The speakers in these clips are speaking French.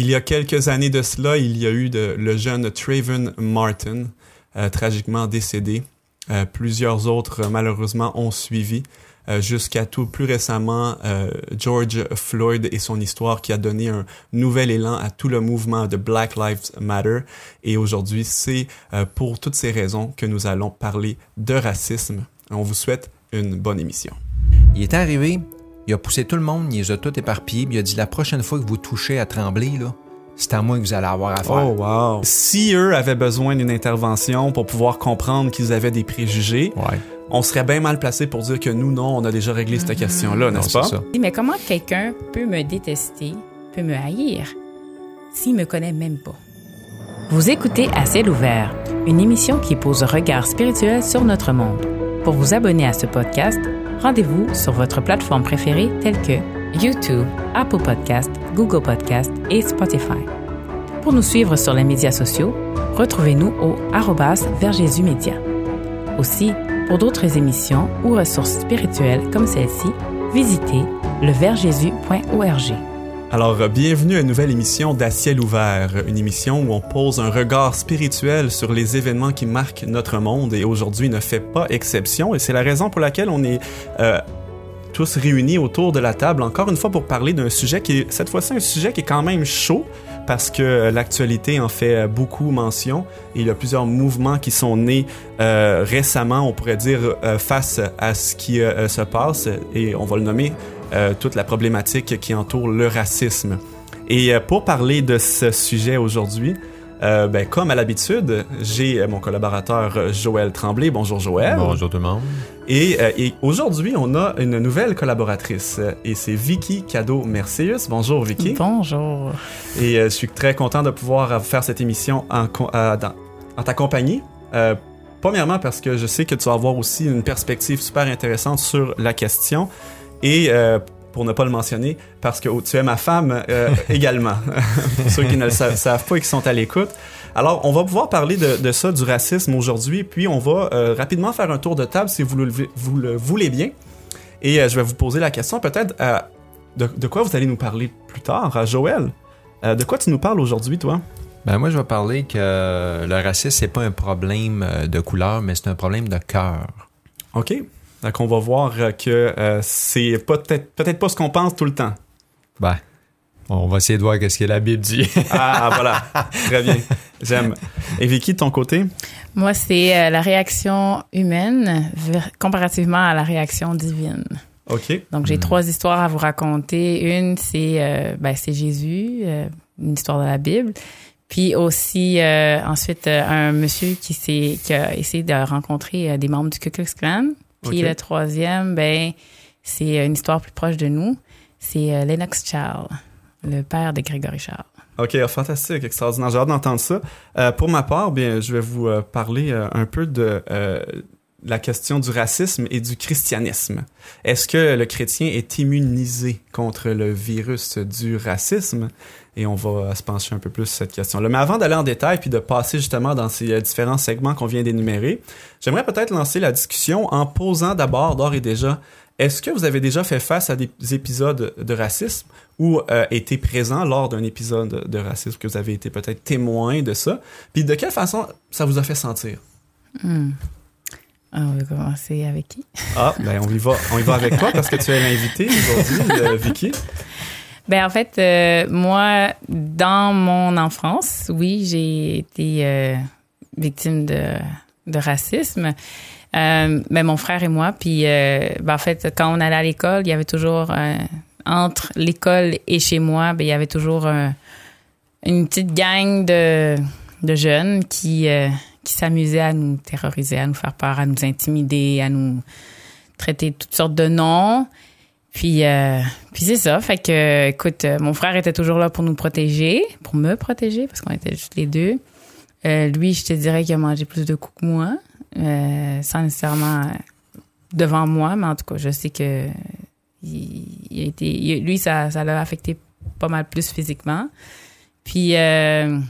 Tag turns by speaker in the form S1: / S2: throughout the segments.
S1: Il y a quelques années de cela, il y a eu le jeune Traven Martin, euh, tragiquement décédé. Euh, plusieurs autres, malheureusement, ont suivi. Euh, jusqu'à tout plus récemment George Floyd et son histoire qui a donné un nouvel élan à tout le mouvement de Black Lives Matter. Et aujourd'hui, c'est pour toutes ces raisons que nous allons parler de racisme. On vous souhaite une bonne émission.
S2: Il est arrivé, il a poussé tout le monde, il les a tout éparpillés, puis il a dit la prochaine fois que vous touchez à trembler, là, c'est à moi que vous allez avoir affaire.
S1: Oh wow! Si eux avaient besoin d'une intervention pour pouvoir comprendre qu'ils avaient des préjugés,
S2: Ouais.
S1: on serait bien mal placé pour dire que nous, non, on a déjà réglé cette question-là, n'est-ce pas?
S2: ça.
S3: Mais comment quelqu'un peut me détester, peut me haïr, s'il me connaît même pas?
S4: Vous écoutez À ciel ouvert, une émission qui pose un regard spirituel sur notre monde. Pour vous abonner à ce podcast, rendez-vous sur votre plateforme préférée telle que YouTube, Apple Podcast, Google Podcast et Spotify. Pour nous suivre sur les médias sociaux, retrouvez-nous au Média. Aussi, pour d'autres émissions ou ressources spirituelles comme celle-ci, visitez leversjésus.org.
S1: Alors, bienvenue à une nouvelle émission d'À ciel ouvert, une émission où on pose un regard spirituel sur les événements qui marquent notre monde et aujourd'hui ne fait pas exception. Et c'est la raison pour laquelle on est euh, tous réunis autour de la table encore une fois pour parler d'un sujet qui est cette fois-ci un sujet qui est quand même chaud parce que l'actualité en fait beaucoup mention. Il y a plusieurs mouvements qui sont nés euh, récemment, on pourrait dire, euh, face à ce qui se passe. Et on va le nommer euh, toute la problématique qui entoure le racisme. Et euh, pour parler de ce sujet aujourd'hui, euh, ben, comme à l'habitude, j'ai euh, mon collaborateur Joël Tremblay. Bonjour Joël.
S2: Bonjour tout le monde.
S1: Et, euh, et aujourd'hui, on a une nouvelle collaboratrice et c'est Vicky Cadeau Merceus. Bonjour Vicky.
S3: Bonjour.
S1: Et euh, je suis très content de pouvoir faire cette émission en, co- euh, dans- en ta compagnie. Euh, premièrement parce que je sais que tu vas avoir aussi une perspective super intéressante sur la question. Et euh, pour ne pas le mentionner, parce que oh, tu es ma femme euh, également. pour ceux qui ne le sa- savent pas et qui sont à l'écoute. Alors, on va pouvoir parler de, de ça, du racisme aujourd'hui, puis on va euh, rapidement faire un tour de table si vous le, vous le voulez bien. Et euh, je vais vous poser la question peut-être de, de quoi vous allez nous parler plus tard, Joël? De quoi tu nous parles aujourd'hui, toi?
S2: Ben moi, je vais parler que le racisme, c'est pas un problème de couleur, mais c'est un problème de cœur.
S1: OK. Donc, on va voir euh, que euh, c'est pas- peut-être peut-être pas ce qu'on pense tout le temps.
S2: Ben, on va essayer de voir qu'est-ce que la Bible dit.
S1: Ah, voilà. Très bien. J'aime. Et Vicky, de ton côté?
S3: Moi, c'est euh, la réaction humaine comparativement à la réaction divine.
S1: OK.
S3: Donc, j'ai trois histoires à vous raconter. Une, c'est euh, ben, c'est Jésus, euh, une histoire de la Bible. Puis aussi, euh, ensuite, un monsieur qui, s'est, qui a essayé de rencontrer euh, des membres du Ku Klux Klan. Puis le troisième, ben, c'est une histoire plus proche de nous. C'est euh, Lennox Charles, le père de Grégory Charles.
S1: OK, ah, fantastique, extraordinaire. J'ai hâte d'entendre ça. Euh, pour ma part, bien, je vais vous euh, parler euh, un peu de euh, la question du racisme et du christianisme. Est-ce que le chrétien est immunisé contre le virus du racisme? Et on va se pencher un peu plus sur cette question-là. Mais avant d'aller en détail puis de passer justement dans ces euh, différents segments qu'on vient d'énumérer, j'aimerais peut-être lancer la discussion en posant d'abord, d'ores et déjà, est-ce que vous avez déjà fait face à des épisodes de racisme ou euh, été présent lors d'un épisode de racisme, que vous avez été peut-être témoin de ça? Puis de quelle façon ça vous a fait sentir?
S3: Hmm. Ah, On va commencer avec qui?
S1: Ah, ben on y va, on y va avec toi parce que tu es l'invité aujourd'hui, euh, Vicky.
S3: Ben en fait, euh, moi, dans mon enfance, oui, j'ai été euh, victime de, de racisme. Euh, ben mon frère et moi, puis euh, ben, en fait, quand on allait à l'école, il y avait toujours euh, entre l'école et chez moi, ben il y avait toujours une petite gang de de jeunes qui euh, qui s'amusaient à nous terroriser, à nous faire peur, à nous intimider, à nous traiter toutes sortes de noms. Puis, euh, puis c'est ça. Fait que, écoute, euh, mon frère était toujours là pour nous protéger, pour me protéger, parce qu'on était juste les deux. Euh, lui, je te dirais qu'il a mangé plus de coups que moi, euh, sans nécessairement euh, devant moi, mais en tout cas, je sais que il, a été, lui, ça, ça l'a affecté pas mal plus physiquement. Puis, euh,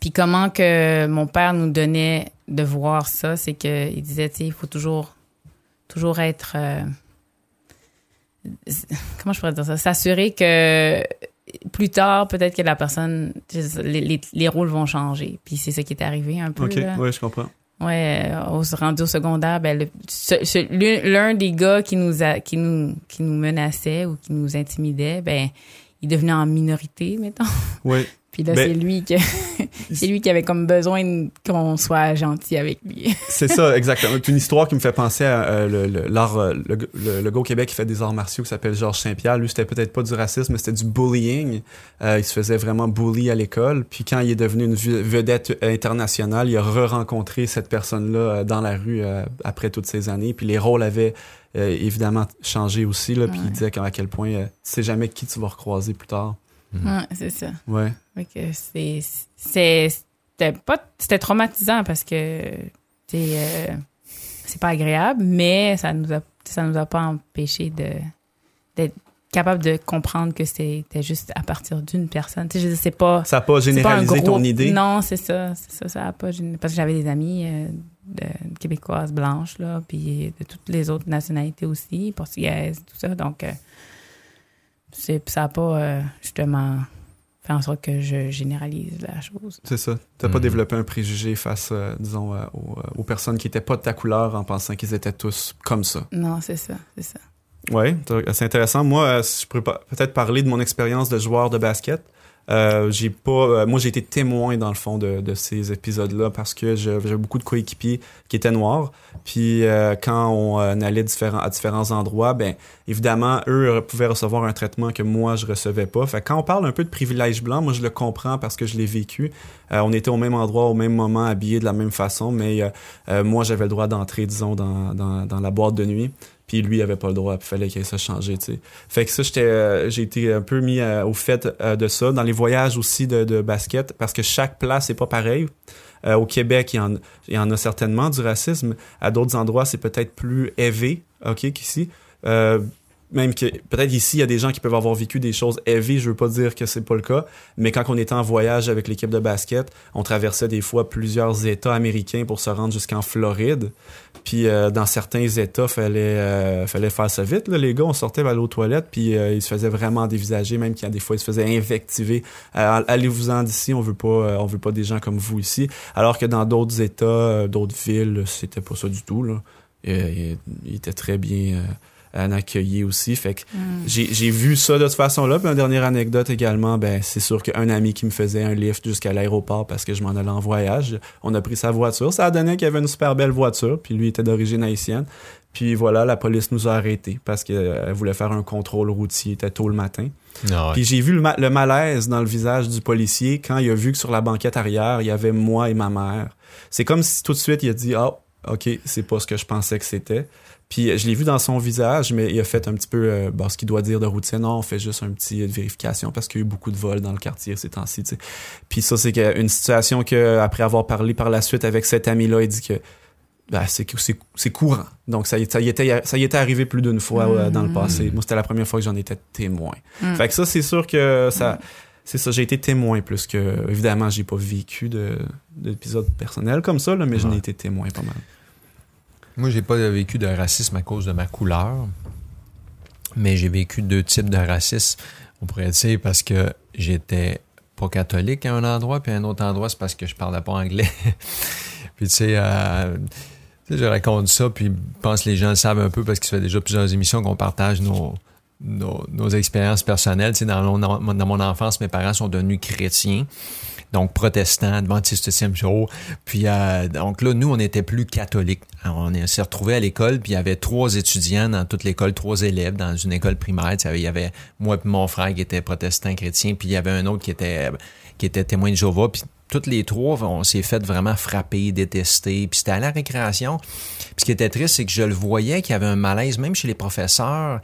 S3: puis comment que mon père nous donnait de voir ça, c'est que il disait, tu sais, il faut toujours, toujours être euh, comment je pourrais dire ça, s'assurer que plus tard, peut-être que la personne, les, les, les, rôles vont changer. Puis c'est ça qui est arrivé un peu.
S1: OK, oui, je comprends.
S3: Ouais, au rendu au secondaire, ben l'un des gars qui nous a, qui nous qui nous menaçait ou qui nous intimidait, ben il devenait en minorité, mettons.
S1: Oui.
S3: Puis là, c'est lui qui c'est lui qui avait comme besoin qu'on soit gentil avec lui.
S1: c'est ça, exactement. C'est une histoire qui me fait penser à euh, le, le, euh, le, le, gars au Québec qui fait des arts martiaux qui s'appelle Georges Saint-Pierre. Lui, c'était peut-être pas du racisme, mais c'était du bullying. Euh, il se faisait vraiment bully à l'école. Puis quand il est devenu une vedette internationale, il a re-rencontré cette personne-là dans la rue après toutes ces années. Puis les rôles avaient évidemment changé aussi. Là, Puis il disait à quel point tu sais jamais qui tu vas recroiser plus tard.
S3: Ouais, c'est ça.
S1: Ouais.
S3: c'est, c'était pas, c'était traumatisant parce que, euh, c'est pas agréable, mais ça nous a, ça nous a pas empêché de, d'être capable de comprendre que c'était juste à partir d'une personne. Tu sais, je c'est pas.
S1: Ça n'a pas généralisé ton idée?
S3: Non, c'est ça, c'est ça, ça a pas Parce que j'avais des amis euh, de, québécoises blanches, là, puis de toutes les autres nationalités aussi, portugaises, tout ça. Donc, euh, ça n'a pas euh, justement fait en sorte que je généralise la chose.
S1: C'est ça. Tu n'as pas mhm. développé un préjugé face, euh, disons, euh, aux, personnes qui n'étaient pas de ta couleur en pensant qu'ils étaient tous comme ça.
S3: Non, c'est ça, c'est ça.
S1: Oui, c'est intéressant. Moi, je pourrais peut-être parler de mon expérience de joueur de basket. Euh, j'ai pas, euh, moi j'ai été témoin dans le fond de, de ces épisodes-là parce que j'avais beaucoup de coéquipiers qui étaient noirs. Puis euh, quand on allait différents, à différents endroits, ben évidemment eux pouvaient recevoir un traitement que moi je recevais pas. Fait quand on parle un peu de privilège blanc, moi je le comprends parce que je l'ai vécu. on était au même endroit, au même moment, habillés de la même façon, mais moi j'avais le droit d'entrer, disons, dans, dans, dans la boîte de nuit puis lui avait pas le droit, puis fallait qu'il ça changé, tu sais. Fait que ça j'étais euh, j'ai été un peu mis euh, au fait euh, de ça dans les voyages aussi de, de, basket parce que chaque place est pas pareil. au Québec, il y, en, il y en a certainement du racisme. À d'autres endroits, c'est peut-être plus élevé, OK, qu'ici même que peut-être ici il y a des gens qui peuvent avoir vécu des choses heavy, je veux pas dire que c'est pas le cas, mais quand on était en voyage avec l'équipe de basket, on traversait des fois plusieurs États américains pour se rendre jusqu'en Floride. Puis euh, dans certains États, fallait euh, fallait faire ça vite. Là. Les gars, on sortait vers l'eau toilette, puis euh, ils se faisaient vraiment dévisager, même qu'il y a des fois ils se faisaient invectiver. Allez-vous-en d'ici, on veut pas on veut pas des gens comme vous ici. Alors que dans d'autres États, d'autres villes, c'était pas ça du tout. Là. Il, il était très bien en accueillir aussi. Fait que mm. j'ai vu ça de toute façon-là. Puis une dernière anecdote également, ben c'est sûr qu'un ami qui me faisait un lift jusqu'à l'aéroport parce que je m'en allais en voyage, on a pris sa voiture. Ça a donné qu'il avait une super belle voiture, puis lui était d'origine haïtienne. Puis voilà, la police nous a arrêtés parce qu'elle voulait faire un contrôle routier, était tôt le matin. Ah puis j'ai vu le, malaise dans le visage du policier quand il a vu que sur la banquette arrière, il y avait moi et ma mère. C'est comme si tout de suite il a dit "Ah, OK, c'est pas ce que je pensais que c'était." Puis euh, je l'ai vu dans son visage, mais il a fait un petit peu euh, ce qu'il doit dire de routine. Non, on fait juste un petit euh, vérification parce qu'il y a eu beaucoup de vols dans le quartier ces temps-ci. Puis ça, c'est une situation que après avoir parlé par la suite avec cet ami-là, il dit que ben, c'est courant. Donc ça, ça y était ça y était arrivé plus d'une fois euh, dans le passé. Mm. Moi, c'était la première fois que j'en étais témoin. Mm. Fait que ça, c'est sûr que ça c'est ça, j'ai été témoin plus que évidemment, j'ai pas vécu de d'épisodes personnels comme ça là, mais j'en ai été témoin pas mal.
S2: Moi, j'ai pas vécu de racisme à cause de ma couleur, mais j'ai vécu deux types de racisme. On pourrait dire parce que j'étais pas catholique à un endroit, puis à un autre endroit, c'est parce que je parlais pas anglais. puis euh, tu sais, je raconte ça, puis je pense que les gens le savent un peu parce qu'il fait déjà plusieurs émissions qu'on partage nos, nos, expériences personnelles. Tu sais, dans mon enfance, mes parents sont devenus chrétiens donc protestant, adventiste septième jour. Puis euh, donc là, nous, on était plus catholiques. on s'est retrouvés à l'école, puis il y avait trois étudiants dans toute l'école, trois élèves dans une école primaire. Il y avait moi et mon frère qui était protestant chrétien, puis il y avait un autre qui était qui était témoin de Jéhovah. Puis toutes les trois, on s'est fait vraiment frapper, détester. Puis c'était à la récréation. Puis ce qui était triste, c'est que je le voyais qu'il y avait un malaise, même chez les professeurs.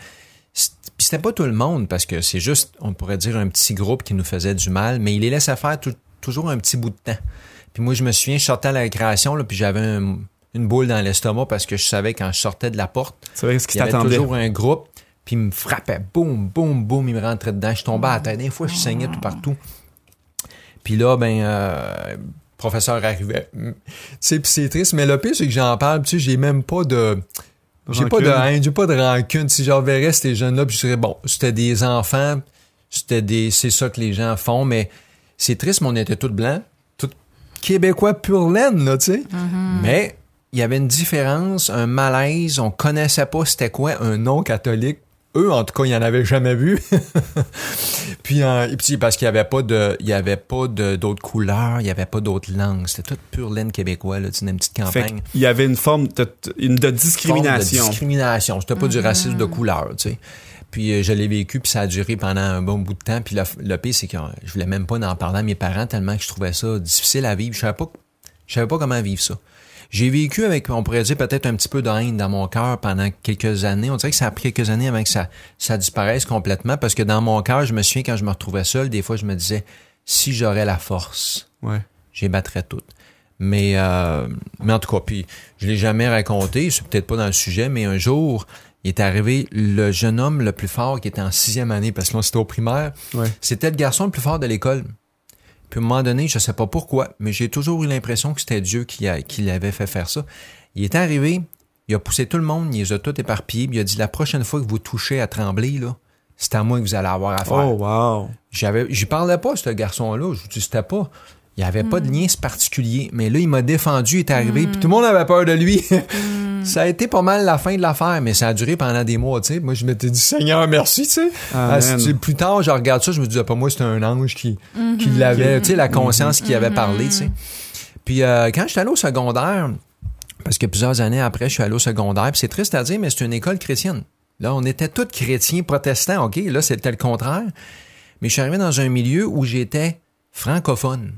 S2: Puis c'était pas tout le monde, parce que c'est juste, on pourrait dire, un petit groupe qui nous faisait du mal, mais il les laissait faire tout, toujours un petit bout de temps. Puis moi, je me souviens, je sortais à la récréation, là, puis j'avais une boule dans l'estomac parce que je savais quand je sortais de la porte,
S1: ce il
S2: y avait toujours un groupe, puis il me frappait, boum, boum, boum, il me rentrait dedans. Je tombais à la tête. Des fois, je saignais tout partout. Puis là, ben, euh, professeur arrivait. C'est c'est triste, mais le pire, c'est que j'en parle, tu sais, j'ai même pas de... J'ai pas de haine, j'ai pas de rancune. Si j'en verrais ces jeunes-là, puis je dirais, bon, c'était des enfants, C'était des, c'est ça que les gens font, mais c'est triste, mais on était tous blancs, tous québécois pur laine, là, tu sais. Mais il y avait une différence, un malaise, on connaissait pas c'était quoi un non catholique. Eux, en tout cas, ils en avaient jamais vu. puis, euh, et puis, parce qu'il y avait pas de, il y avait pas de, d'autres couleurs, il y avait pas d'autres langues. C'était tout pur laine québécois, là, tu sais, une petite campagne.
S1: qu'il y avait une forme de, une- de
S2: Forme
S1: discrimination.
S2: De discrimination. C'était pas du racisme de couleur, tu sais. Puis euh, je l'ai vécu, puis ça a duré pendant un bon bout de temps. Puis le, le pire, c'est que euh, je voulais même pas en parler à mes parents tellement que je trouvais ça difficile à vivre. Je savais pas, je savais pas comment vivre ça. J'ai vécu avec, on pourrait dire, peut-être un petit peu de haine dans mon cœur pendant quelques années. On dirait que ça a pris quelques années avant que ça, ça disparaisse complètement parce que dans mon cœur, je me souviens quand je me retrouvais seul, des fois, je me disais, si j'aurais la force,
S1: Ouais.
S2: j'y battrais toutes. Mais, euh, mais en tout cas, puis je l'ai jamais raconté, c'est peut-être pas dans le sujet, mais un jour, il est arrivé le jeune homme le plus fort qui était en sixième année, parce que là, c'était au primaire.
S1: Ouais.
S2: C'était le garçon le plus fort de l'école. Puis à un moment donné, je sais pas pourquoi, mais j'ai toujours eu l'impression que c'était Dieu qui, a, qui l'avait fait faire ça. Il est arrivé, il a poussé tout le monde, il les a tous éparpillés, puis il a dit la prochaine fois que vous touchez à trembler, là, c'est à moi que vous allez avoir affaire.
S1: Oh, wow.
S2: J'avais, j'y parlais pas, ce garçon-là. Je vous dis, c'était pas. Il n'y avait pas de lien particulier. Mais là, il m'a défendu, il est arrivé, puis tout le monde avait peur de lui. ça a été pas mal la fin de l'affaire, mais ça a duré pendant des mois, tu sais. Moi, je m'étais dit, Seigneur, merci, tu sais. Ah, plus tard, je regarde ça, je me dis, ah, pas moi, c'était un ange qui, qui l'avait, tu sais, la conscience qui avait parlé, tu sais. Puis euh, quand j'étais allé au secondaire, parce que plusieurs années après, je suis allé au secondaire, puis c'est triste à dire, mais c'est une école chrétienne. Là, on était tous chrétiens, protestants, OK? Là, c'était le contraire. Mais je suis arrivé dans un milieu où j'étais francophone.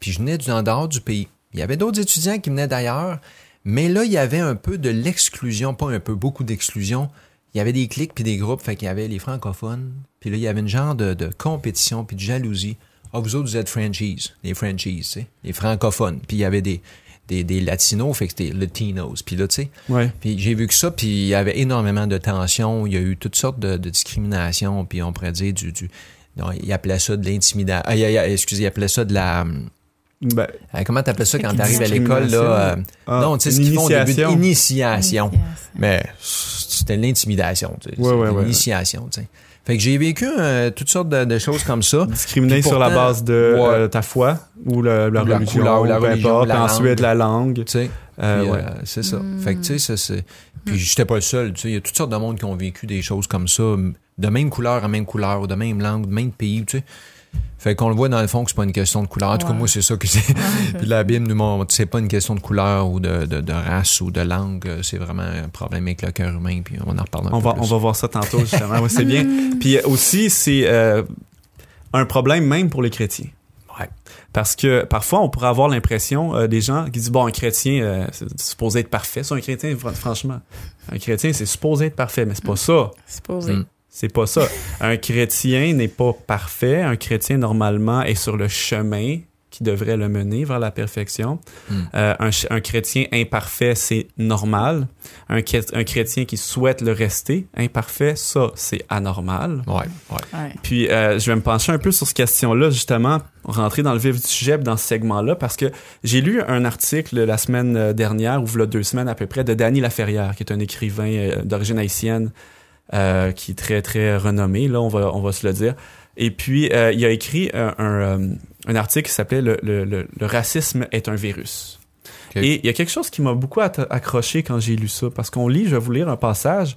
S2: Puis je venais du en dehors du pays. Il y avait d'autres étudiants qui venaient d'ailleurs, mais là, il y avait un peu de l'exclusion, pas un peu, beaucoup d'exclusion. Il y avait des clics puis des groupes, fait qu'il y avait les francophones. Puis là, il y avait une genre de, de compétition puis de jalousie. Ah, vous autres, vous êtes franchise, les franchises, tu sais, les francophones. Puis il y avait des, des, des latinos, fait que c'était latinos. Puis là, tu sais,
S1: Ouais.
S2: puis j'ai vu que ça, puis il y avait énormément de tensions, il y a eu toutes sortes de, de discriminations, puis on pourrait dire du... du non, il appelait ça de l'intimidation. Ah, excusez, il appelait ça de la...
S1: Ben,
S2: euh, comment t'appelles ça quand t'arrives à l'école, là? euh,
S1: Ah,
S2: non, tu sais, ce qu'ils font au début
S1: initiation.
S2: initiation. Mais c'était l'intimidation, tu sais.
S1: Ouais, ouais, ouais.
S2: L'initiation, tu sais. Fait que j'ai vécu euh, toutes sortes de, de choses comme ça.
S1: discriminé sur la base de
S2: ouais.
S1: euh, ta foi ou la, la
S2: Ou la
S1: religion,
S2: couleur, ou la
S1: peu
S2: religion,
S1: importe,
S2: la
S1: ensuite la langue.
S2: Tu sais. C'est ça. Fait que, tu sais, ça, c'est. Puis, j'étais pas le seul. Tu sais, il y a toutes sortes de monde qui ont vécu des choses comme ça, de même couleur à même couleur, de même langue, de même pays, tu sais. Fait qu'on le voit dans le fond que c'est pas une question de couleur. En tout cas,
S3: Ouais.
S2: moi, c'est ça que c'est. Puis la Bible nous montre, c'est pas une question de couleur ou de, de, de race ou de langue. C'est vraiment un problème avec le cœur humain. Puis on en reparle un
S1: On
S2: peu
S1: va,
S2: plus.
S1: on va voir ça tantôt, justement. Ouais, c'est bien. Puis euh, aussi, c'est euh, un problème même pour les chrétiens.
S2: Ouais.
S1: Parce que parfois, on pourrait avoir l'impression euh, des gens qui disent bon, un chrétien, euh, c'est supposé être parfait. Ça, un chrétien, fr- franchement, un chrétien, c'est supposé être parfait, mais c'est pas ça.
S3: C'est posé.
S2: Mm.
S1: C'est pas ça. Un chrétien n'est pas parfait. Un chrétien, normalement, est sur le chemin qui devrait le mener vers la perfection.
S2: Mm.
S1: Euh, un, ch- un chrétien imparfait, c'est normal. Un, chrét- un chrétien qui souhaite le rester imparfait, ça, c'est anormal.
S2: Ouais, ouais.
S3: Ouais.
S1: Puis, euh, je vais me pencher un peu sur cette question-là, justement, rentrer dans le vif du sujet, dans ce segment-là, parce que j'ai lu un article la semaine dernière, ou voilà deux semaines à peu près, de Danny Laferrière, qui est un écrivain euh, d'origine haïtienne, euh, qui est très, très renommé, là, on va, on va se le dire. Et puis, euh, il a écrit un, un, euh, un article qui s'appelait le, le, le, le racisme est un virus. Et il y a quelque chose qui m'a beaucoup accroché quand j'ai lu ça, parce qu'on lit, je vais vous lire un passage.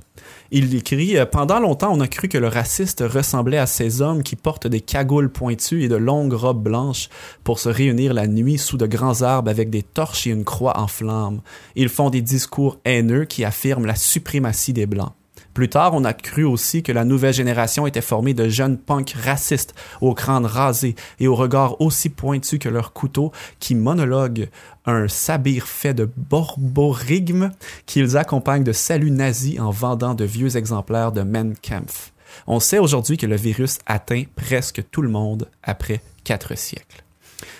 S1: Il écrit euh, Pendant longtemps, on a cru que le raciste ressemblait à ces hommes qui portent des cagoules pointues et de longues robes blanches pour se réunir la nuit sous de grands arbres avec des torches et une croix en flammes. Ils font des discours haineux qui affirment la suprématie des Blancs. Plus tard, on a cru aussi que la nouvelle génération était formée de jeunes punks racistes, au crâne rasé et au regard aussi pointu que leur couteau, qui monologuent un sabir fait de borborigme qu'ils accompagnent de saluts nazis en vendant de vieux exemplaires de Mein Kampf. On sait aujourd'hui que le virus atteint presque tout le monde après quatre siècles.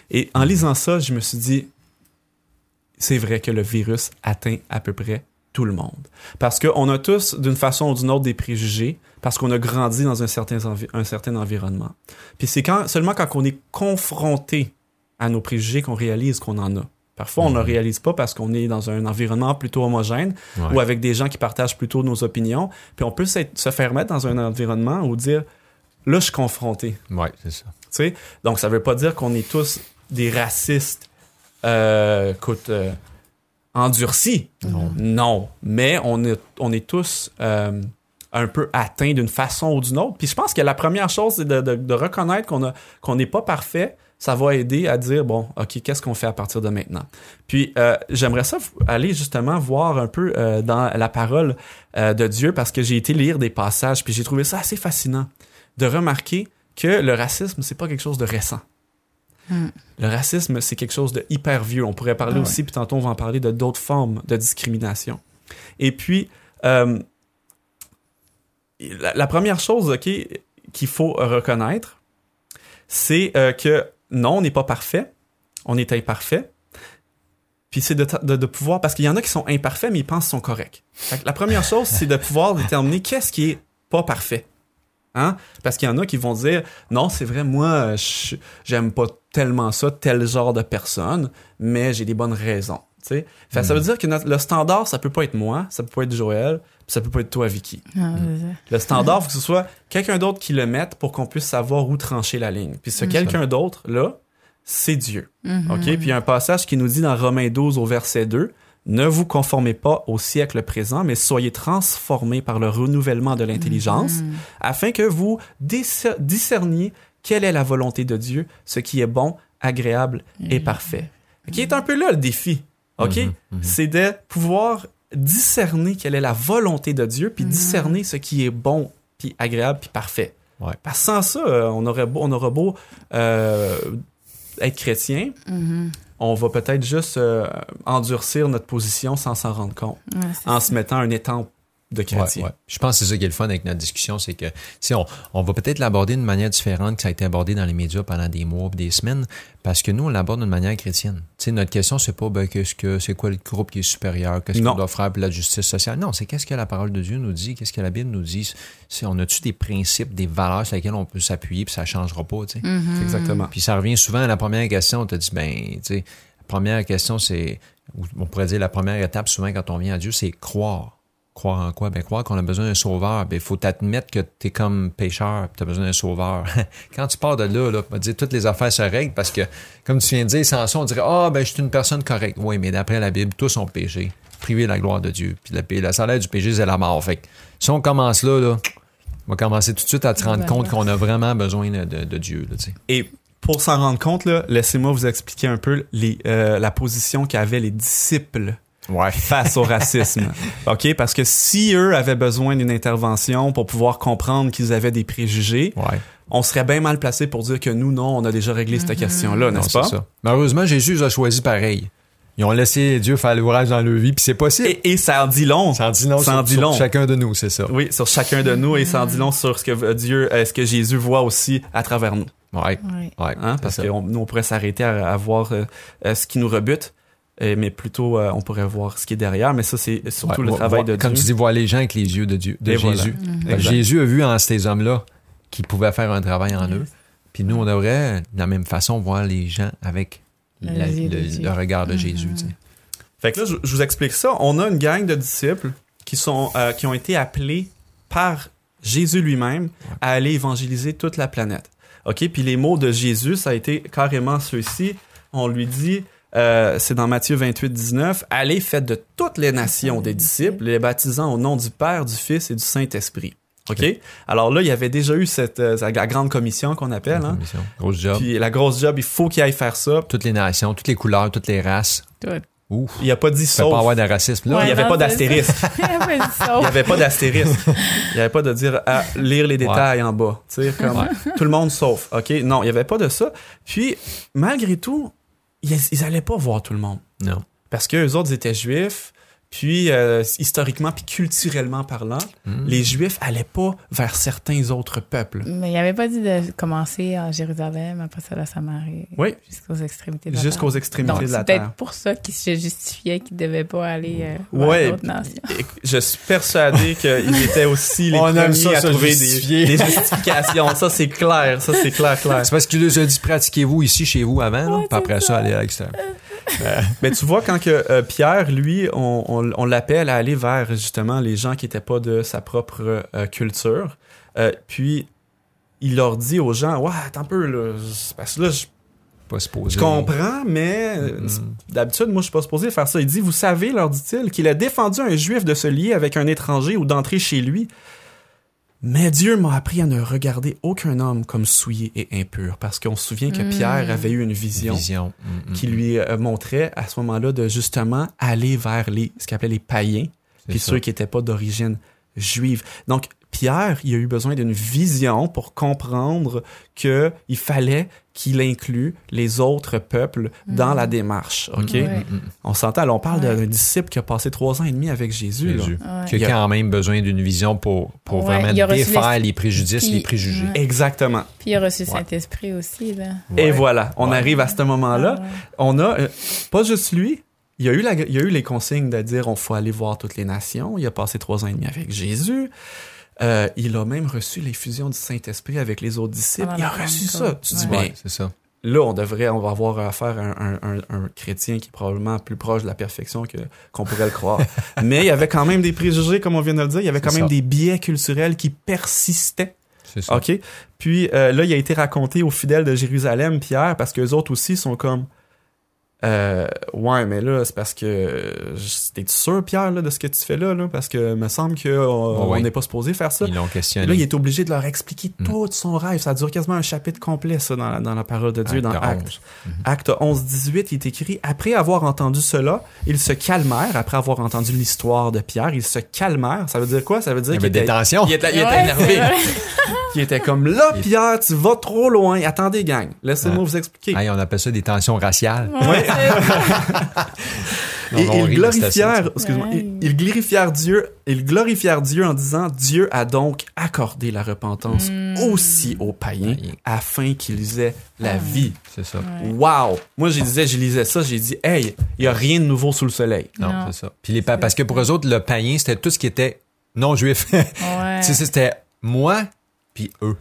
S1: Et en lisant ça, je me suis dit, c'est vrai que le virus atteint à peu près tout le monde. Parce qu'on a tous, d'une façon ou d'une autre, des préjugés, parce qu'on a grandi dans un certain, un certain environnement. Puis c'est quand, seulement quand on est confronté à nos préjugés qu'on réalise qu'on en a. Parfois, on ne le réalise pas parce qu'on est dans un environnement plutôt homogène
S2: Ouais.
S1: ou avec des gens qui partagent plutôt nos opinions. Puis on peut se faire mettre dans un environnement où dire là, je suis confronté.
S2: Ouais, c'est ça.
S1: Tu sais? Donc, ça veut pas dire qu'on est tous des racistes, euh, écoute, euh, endurcis.
S2: Non.
S1: Non. Mais on est, on est tous euh, un peu atteints d'une façon ou d'une autre. Puis je pense que la première chose, c'est de, de- de reconnaître qu'on a qu'on n'est pas parfait. Ça va aider à dire, bon, OK, qu'est-ce qu'on fait à partir de maintenant? Puis euh, j'aimerais ça aller justement voir un peu euh, dans la parole euh, de Dieu parce que j'ai été lire des passages, puis j'ai trouvé ça assez fascinant de remarquer que le racisme, c'est pas quelque chose de récent. Le racisme, c'est quelque chose de hyper vieux. On pourrait parler
S3: Ah ouais.
S1: aussi, puis tantôt on va en parler de d'autres formes de discrimination. Et puis, euh, la, la première chose, ok, qu'il faut reconnaître, c'est euh, que non, on n'est pas parfait, on est imparfait. Puis c'est de, ta- de, de pouvoir, parce qu'il y en a qui sont imparfaits, mais ils pensent qu'ils sont corrects. Fait que la première chose, c'est de pouvoir déterminer qu'est-ce qui est pas parfait. Hein? Parce qu'il y en a qui vont dire non, c'est vrai, moi, je- j'aime pas tellement ça, tel genre de personne, mais j'ai des bonnes raisons. tu sais. Fait Ça veut dire que notre- le standard, ça peut pas être moi, ça peut pas être Joël, ça peut pas être toi, Vicky.
S3: Ah, ça.
S1: Le standard, faut que ce soit quelqu'un d'autre qui le mette pour qu'on puisse savoir où trancher la ligne. Puis ce
S3: Mhm.
S1: quelqu'un d'autre, là, c'est Dieu. OK? Puis il y a un passage qui nous dit dans Romains 12 au verset 2, Ne vous conformez pas au siècle présent, mais soyez transformés par le renouvellement de l'intelligence,
S3: Mhm.
S1: afin que vous discer- discerniez quelle est la volonté de Dieu, ce qui est bon, agréable et
S3: Mhm.
S1: parfait. Qui est un peu là le défi. OK?
S2: Mhm, mhm.
S1: C'est de pouvoir discerner quelle est la volonté de Dieu, puis
S3: Mhm.
S1: discerner ce qui est bon, puis agréable, puis parfait.
S2: Ouais.
S1: Parce que sans ça, euh, on aurait beau, on aura beau euh, être chrétien,
S3: Mhm.
S1: On va peut-être juste euh, endurcir notre position sans s'en rendre compte,
S3: Ouais,
S1: en
S3: ça.
S1: se mettant un étampe de chrétien.
S2: Ouais, ouais. Je pense que c'est ça qui est le fun avec notre discussion, c'est que si on, on va peut-être l'aborder d'une manière différente que ça a été abordé dans les médias pendant des mois, puis des semaines, parce que nous on l'aborde d'une manière chrétienne. Tu sais, notre question c'est pas ben, qu'est-ce que c'est quoi le groupe qui est supérieur, qu'est-ce qu'on doit faire pour la justice sociale? Non, c'est qu'est-ce que la parole de Dieu nous dit, qu'est-ce que la Bible nous dit? C'est on a-tu des principes, des valeurs sur lesquelles on peut s'appuyer puis ça changera pas. Tu sais?
S3: Mhm.
S1: Exactement.
S2: Puis ça revient souvent à la première question. On te dit, ben, tu sais, la première question, c'est, ou on pourrait dire la première étape souvent quand on vient à Dieu, c'est croire. Croire en quoi? Ben, croire qu'on a besoin d'un sauveur. Ben, il faut t'admettre que tu es comme pécheur tu as besoin d'un sauveur. quand tu pars de là, là, on va dire toutes les affaires se règlent parce que, comme tu viens de dire, sans ça, on dirait, ah, ben, je suis une personne correcte. Oui, mais d'après la Bible, tous ont péché. Privé de la gloire de Dieu. Puis le, la salaire du péché, c'est la mort. Fait que, si on commence là, là, on va commencer tout de suite à te rendre
S3: Ben,
S2: compte qu'on a vraiment besoin de, de- de Dieu, là, tu sais.
S1: Et pour s'en rendre compte, là, laissez-moi vous expliquer un peu les, euh, la position qu'avaient les disciples
S2: Ouais.
S1: face au racisme. OK? Parce que si eux avaient besoin d'une intervention pour pouvoir comprendre qu'ils avaient des préjugés,
S2: Ouais.
S1: on serait bien mal placé pour dire que nous, non, on a déjà réglé cette question-là,
S2: Non,
S1: n'est-ce
S2: c'est
S1: pas?
S2: ça. Malheureusement, Jésus a choisi pareil. Ils ont laissé Dieu faire l'ouvrage dans leur vie, puis c'est possible.
S1: Et, et ça en dit long.
S2: ça en dit long,
S1: ça en
S2: sur,
S1: dit
S2: sur
S1: long.
S2: chacun de nous, c'est ça.
S1: Oui, sur chacun de nous et ça en dit long sur ce que Dieu, euh, ce que Jésus voit aussi à travers nous.
S2: Ouais.
S3: Ouais.
S1: Hein? Parce
S2: ça.
S1: que on- nous, on pourrait s'arrêter à, à voir euh, euh, ce qui nous rebute, mais plutôt, euh, on pourrait voir ce qui est derrière. Mais ça, c'est surtout
S2: Ouais,
S1: le travail de
S2: Comme
S1: Dieu.
S2: tu dis, voir les gens avec les yeux de Dieu, de
S1: Et.
S2: Jésus.
S3: Mhm.
S2: Jésus a vu en ces hommes-là qu'ils pouvaient faire un travail en eux. Puis nous, on devrait, de la même façon, voir les gens avec la- le, regard de
S3: Mhm.
S2: Jésus. tu sais.
S1: Fait que là, je, je vous explique ça. On a une gang de disciples qui sont, euh, qui ont été appelés par Jésus lui-même à aller évangéliser toute la planète. OK? Puis les mots de Jésus, ça a été carrément ceux-ci. On lui dit, euh, c'est dans Matthieu 28, 19, Allez, faites de toutes les nations des disciples, les baptisant au nom du Père, du Fils et du Saint-Esprit. OK? Alors là, il y avait déjà eu cette euh, la grande commission qu'on appelle. Hein?
S2: Mission. Grosse job.
S1: Puis la grosse job, il faut qu'il aille faire ça.
S2: toutes les nations, toutes les couleurs, toutes les races.
S3: Tout.
S2: Ouf.
S1: Il a pas dit
S2: Il
S1: sauf.
S2: pas avoir de racisme là.
S1: il n'y avait pas d'astérisque.
S3: Il y avait du
S1: Il n'y avait pas d'astérisque. Il n'y avait pas de dire à lire les détails en bas. Tu sais, comme
S2: Ouais.
S1: tout le monde sauf. OK? Non, il n'y avait pas de ça. Puis, malgré tout, ils, ils allaient pas voir tout le monde.
S2: Non.
S1: Parce qu'eux autres étaient juifs. Puis, euh, historiquement puis culturellement parlant,
S2: Mhm.
S1: les juifs allaient pas vers certains autres peuples.
S3: Mais il avait pas dit de commencer à Jérusalem, après ça la Samarie.
S1: Oui.
S3: Jusqu'aux extrémités de la
S1: Jusqu'aux
S3: terre.
S1: extrémités
S3: Donc,
S1: de la
S3: c'est
S1: terre.
S3: peut-être pour ça qu'il se justifiait qu'il devait pas aller euh, vers
S1: Ouais.
S3: d'autres nations.
S1: Je suis persuadé qu'ils étaient aussi les
S2: On aime
S1: premiers
S2: ça,
S1: à trouver des, des justifications. Ça, c'est clair. Ça, c'est clair, clair.
S2: C'est parce qu'il nous a dit pratiquez-vous ici chez vous avant, là,
S3: Ouais,
S2: puis après
S3: c'est
S2: ça,
S3: ça.
S2: aller à l'extérieur.
S1: Mais tu vois, quand que euh, Pierre, lui, on, on, on l'appelle à aller vers justement les gens qui n'étaient pas de sa propre euh, culture. Euh, puis, il leur dit aux gens, ouais, attends un peu, là, parce que là, je,
S2: Pas
S1: je comprends, mais euh,
S2: Mm.
S1: d'habitude, moi, je suis pas supposé faire ça. Il dit, vous savez, leur dit-il, qu'il a défendu un juif de se lier avec un étranger ou d'entrer chez lui. Mais Dieu m'a appris à ne regarder aucun homme comme souillé et impur, parce qu'on se souvient que. Pierre avait eu une vision
S2: Vision. Mm, mm,
S1: qui lui euh, montrait à ce moment-là de justement aller vers les ce qu'il appelait les païens, puis
S2: ça.
S1: ceux qui n'étaient pas d'origine juive. Donc Pierre, il a eu besoin d'une vision pour comprendre que il fallait qu'il inclue les autres peuples dans la démarche. Ok,
S3: Ouais.
S2: Mm, mm.
S1: on s'entend. Là, on parle
S3: Ouais.
S1: d'un disciple qui a passé trois ans et demi avec Jésus. là.
S2: Jésus.
S3: Ouais.
S2: Qui a quand même besoin d'une vision pour, pour
S3: Ouais,
S2: vraiment défaire les préjudices,
S3: Puis-
S2: les préjugés.
S3: Ouais.
S1: Exactement.
S3: Puis il a reçu. Saint-Esprit aussi, là.
S1: Et voilà, on
S2: Ouais.
S1: arrive à ce moment-là.
S3: Ah ouais.
S1: On a euh, pas juste lui. Il y, a eu la- il y a eu les consignes de dire on faut aller voir toutes les nations. Il a passé trois ans et demi avec Jésus. Euh, il a même reçu l'effusion du Saint-Esprit avec les autres disciples. Il a
S3: la
S1: reçu ça. Tu dis, mais
S2: Ouais, c'est ça.
S1: là, on devrait, on va avoir affaire à un, un- un- un chrétien qui est probablement plus proche de la perfection que qu'on pourrait le croire. mais il y avait quand même des préjugés, comme on vient de le dire. Il y avait quand même
S2: ça.
S1: des biais culturels qui persistaient.
S2: C'est ça.
S1: OK? Puis euh, là, il a été raconté aux fidèles de Jérusalem, Pierre, parce qu'eux autres aussi sont comme. Euh, ouais, mais là, c'est parce que. euh, T'es sûr, Pierre, là, de ce que tu fais là? là? Parce que me semble qu'on
S2: Oh,
S1: on
S2: oui.
S1: n'est pas supposé faire ça.
S2: Ils l'ont questionné.
S1: Là, il est obligé de leur expliquer
S2: Mm.
S1: tout son rêve. Ça dure quasiment un chapitre complet, ça, dans la, dans la parole de Dieu, dans
S2: Acte
S1: Actes.
S2: 11.
S1: Acte 11, 18, il est écrit Après avoir entendu cela, ils se calmèrent. Après avoir entendu l'histoire de Pierre, ils se calmèrent. Ça veut dire quoi? Ça veut dire
S2: Il y
S1: qu'il
S2: avait tensions.
S1: il était, il était
S3: Ouais,
S1: énervé. Qui était comme là, Pierre, tu vas trop loin. Attendez, gang. Laissez-moi
S2: Ouais.
S1: vous expliquer.
S2: Hey, on appelle ça des tensions raciales.
S3: Ouais,
S1: Et
S2: Non, non, on
S1: ils glorifièrent,
S2: ça.
S1: excuse-moi,
S3: Ouais.
S1: ils, ils glorifièrent Dieu, ils glorifièrent Dieu en disant Dieu a donc accordé la repentance
S3: Mm.
S1: aussi aux païens afin qu'ils aient la vie.
S2: C'est ça.
S3: Ouais.
S1: Wow! Moi, je disais, je lisais ça, j'ai dit, hey, il y a rien de nouveau sous le soleil.
S2: Non,
S3: Non.
S2: c'est ça. Puis les pa- parce que pour eux autres, le païen, c'était tout ce qui était non juif.
S3: Ouais.
S2: Tu sais, c'était moi puis eux.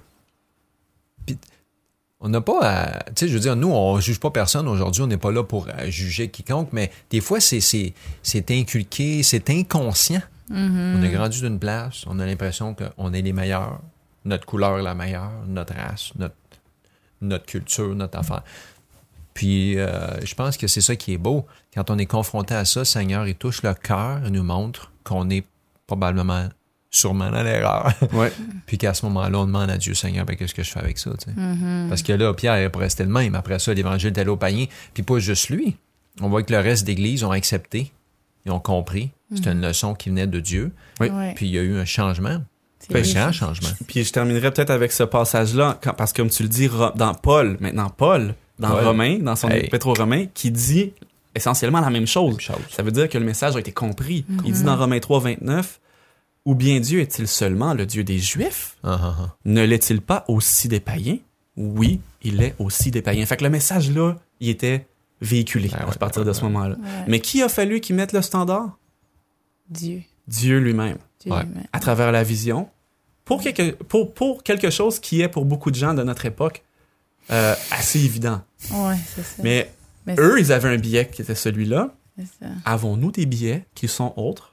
S2: On n'a pas à... Tu sais, je veux dire, nous, on juge pas personne aujourd'hui. On n'est pas là pour euh, juger quiconque, mais des fois, c'est, inculqué, c'est inconscient.
S3: Mhm.
S2: On a grandi d'une place, on a l'impression qu'on est les meilleurs, notre couleur est la meilleure, notre race, notre, notre culture, notre affaire. Puis euh, je pense que c'est ça qui est beau. Quand on est confronté à ça, Seigneur, il touche le cœur et nous montre qu'on est probablement, sûrement dans l'erreur.
S1: Ouais.
S2: Puis qu'à ce moment-là, on demande à Dieu, Seigneur, ben, qu'est-ce que je fais avec ça?
S3: Mhm.
S2: Parce que là, Pierre est rester le même. Après ça, l'évangile est allé au païen. Puis pas juste lui. On voit que le reste d'église ont accepté. Ils ont compris. C'était une leçon qui venait de Dieu.
S1: Oui.
S3: Ouais.
S2: Puis il y a eu un changement.
S3: C'est
S2: Un grand changement.
S1: Puis je terminerai peut-être avec ce passage-là, parce que comme tu le dis, dans Paul, maintenant Paul, dans
S2: Paul.
S1: Romain, dans son
S2: Hey.
S1: épître aux Romains, qui dit essentiellement la même chose.
S2: Même chose.
S1: Ça veut dire que le message a été compris. Il dit dans Romains 3, 29, Ou bien Dieu est-il seulement le Dieu des Juifs?
S2: Ah, ah, ah.
S1: Ne l'est-il pas aussi des païens? Oui, il est aussi des païens. Fait que le message là, il était véhiculé
S2: Ah ouais,
S1: à partir
S2: ouais,
S1: de ce
S2: ouais.
S1: moment-là.
S3: Ouais.
S1: Mais qui a fallu qu'il mette le standard?
S3: Dieu.
S1: Dieu lui-même.
S3: Dieu
S2: Ouais.
S3: lui-même.
S1: à travers la vision pour quelque, pour, pour quelque chose qui est pour beaucoup de gens de notre époque euh, assez évident.
S3: Ouais, c'est ça.
S1: Mais
S3: Mais
S1: eux, ils avaient un billet qui était celui-là.
S3: c'est ça.
S1: Avons-nous des billets qui sont autres?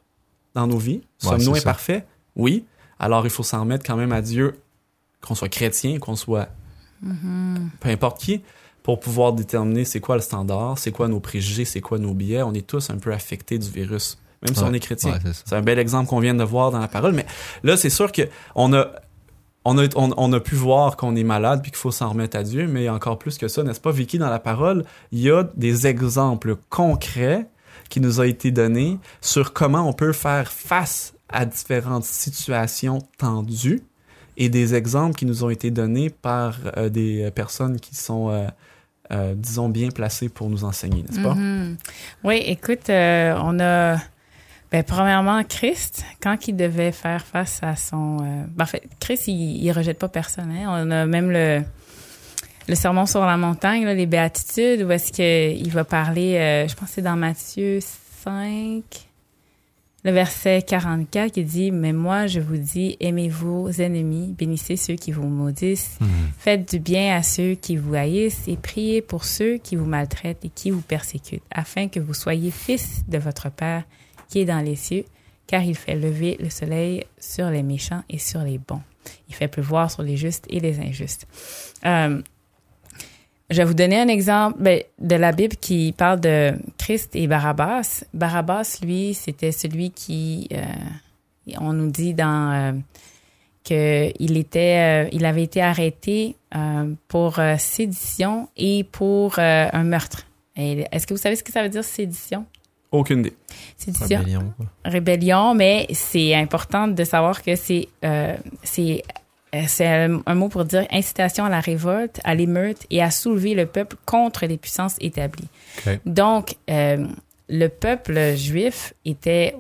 S1: Dans nos vies?
S2: Ouais,
S1: Sommes-nous imparfaits? Oui. Alors il faut s'en remettre quand même à Dieu, qu'on soit chrétien, qu'on soit
S3: Mhm.
S1: peu importe qui, pour pouvoir déterminer c'est quoi le standard, c'est quoi nos préjugés, c'est quoi nos billets. On est tous un peu affectés du virus, même si on est chrétien.
S2: Ouais, c'est
S1: un bel exemple qu'on vient de voir dans la parole. Mais là, c'est sûr que on a, on a, on, on a pu voir qu'on est malade puis qu'il faut s'en remettre à Dieu. Mais encore plus que ça, n'est-ce pas, Vicky, dans la parole, il y a des exemples concrets qui nous ont été donnés sur comment on peut faire face à différentes situations tendues et des exemples qui nous ont été donnés par euh, des euh, personnes qui sont, euh, disons, bien placées pour nous enseigner, n'est-ce pas?
S3: Mhm. Oui, écoute, on a, ben, premièrement, Christ, quand il devait faire face à son... euh, ben, en fait, Christ, il, il rejette pas personne. hein. On a même le, le sermon sur la montagne, là, les béatitudes, où est-ce qu'il va parler, euh, je pense que c'est dans Matthieu 5, le verset 44 qui dit, « Mais moi, je vous dis, aimez vos ennemis, bénissez ceux qui vous maudissent,
S2: Mhm.
S3: Faites du bien à ceux qui vous haïssent et priez pour ceux qui vous maltraitent et qui vous persécutent, afin que vous soyez fils de votre Père qui est dans les cieux, car il fait lever le soleil sur les méchants et sur les bons. il fait pleuvoir sur les justes et les injustes. Euh, je vais vous donner un exemple ben, de la Bible qui parle de Christ et Barabbas. Barabbas, lui, c'était celui qui, euh, on nous dit dans euh, que il était, euh, il avait été arrêté euh, pour euh, sédition et pour euh, un meurtre. Est-ce que vous savez ce que ça veut dire sédition?
S1: Aucune idée.
S3: Sédition
S2: Rébellion, quoi.
S3: rébellion, mais c'est important de savoir que c'est euh, c'est c'est un, un mot pour dire incitation à la révolte, à l'émeute et à soulever le peuple contre les puissances établies. Donc, euh, le peuple juif était,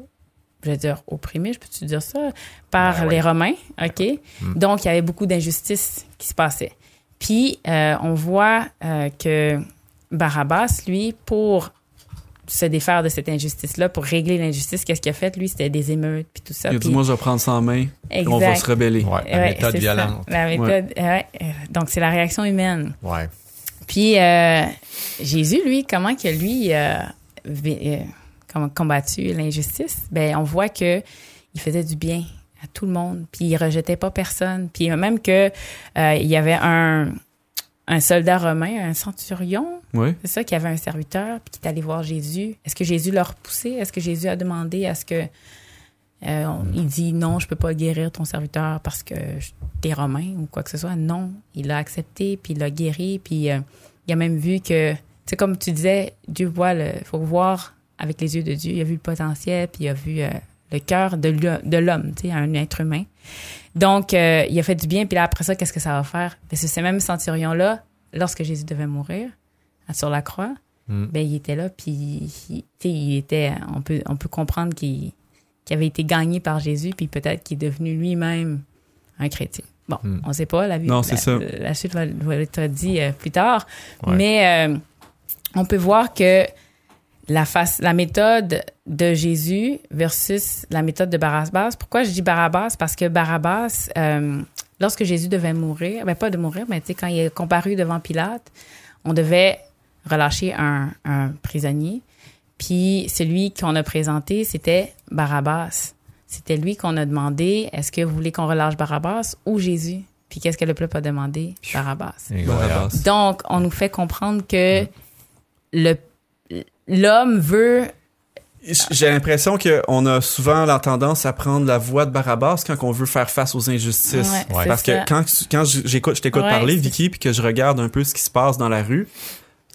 S3: je veux dire, opprimé, je peux-tu dire ça, par
S2: Ben
S3: les. Romains, OK? Donc, il y avait beaucoup d'injustices qui se passaient. Puis, euh, on voit euh, que Barabbas, lui, pour se défaire de cette injustice-là, pour régler l'injustice, qu'est-ce qu'il a fait? Lui, c'était des émeutes, puis tout ça.
S1: Il a
S3: Puis-
S1: dit, moi, je vais prendre ça en main, et on va
S3: Exact.
S1: se rebeller.
S2: Ouais, la
S3: Ouais,
S2: méthode
S3: ça.
S2: violente.
S3: La méthode, ouais. Euh, Donc, c'est la réaction humaine.
S2: Ouais.
S3: Puis, euh, Jésus, lui, comment que lui euh, vi- euh, combattu l'injustice? Ben, on voit que il faisait du bien à tout le monde, puis il rejetait pas personne. Puis même que euh, il y avait un, un soldat romain, un centurion, C'est ça, qui avait un serviteur, puis qui est allé voir Jésus. Est-ce que Jésus l'a repoussé? Est-ce que Jésus a demandé à ce que. euh, Il dit non, je peux pas guérir ton serviteur parce que t'es romain ou quoi que ce soit? Non, il l'a accepté, puis il l'a guéri, puis euh, il a même vu que. Tu sais, comme tu disais, Dieu voit le. faut voir avec les yeux de Dieu. Il a vu le potentiel, puis il a vu euh, le cœur de l'ho- de l'homme, tu sais, un être humain. Donc, euh, il a fait du bien, puis là, après ça, qu'est-ce que ça va faire? Parce que ce même centurion-là, lorsque Jésus devait mourir sur la croix,
S2: Mm.
S3: ben il était là, puis il, tu sais, il était, on peut, on peut comprendre qu'il qu'il avait été gagné par Jésus, puis peut-être qu'il est devenu lui-même un chrétien. Bon,
S2: Mm.
S3: on sait pas, la vie,
S1: Non,
S3: la,
S1: c'est ça.
S3: la suite va, va être dit euh, plus tard,
S2: Ouais.
S3: mais euh, on peut voir que la face, la méthode de Jésus versus la méthode de Barabbas. Pourquoi je dis Barabbas? Parce que Barabbas, euh, lorsque Jésus devait mourir, ben pas de mourir, mais tu sais, quand il est comparu devant Pilate, on devait relâcher un, un prisonnier. Puis celui qu'on a présenté, c'était Barabbas. C'était lui qu'on a demandé, est-ce que vous voulez qu'on relâche Barabbas ou Jésus? Puis qu'est-ce que le peuple a demandé? Barabbas. Donc, on nous fait comprendre que le l'homme veut
S1: J'ai l'impression qu'on a souvent la tendance à prendre la voie de Barabbas quand on veut faire face aux injustices.
S3: Ouais,
S2: Ouais.
S3: c'est
S1: Parce que
S3: ça.
S1: quand, quand j'écoute, je t'écoute
S3: Ouais,
S1: parler, Vicky, puis que je regarde un peu ce qui se passe dans la rue,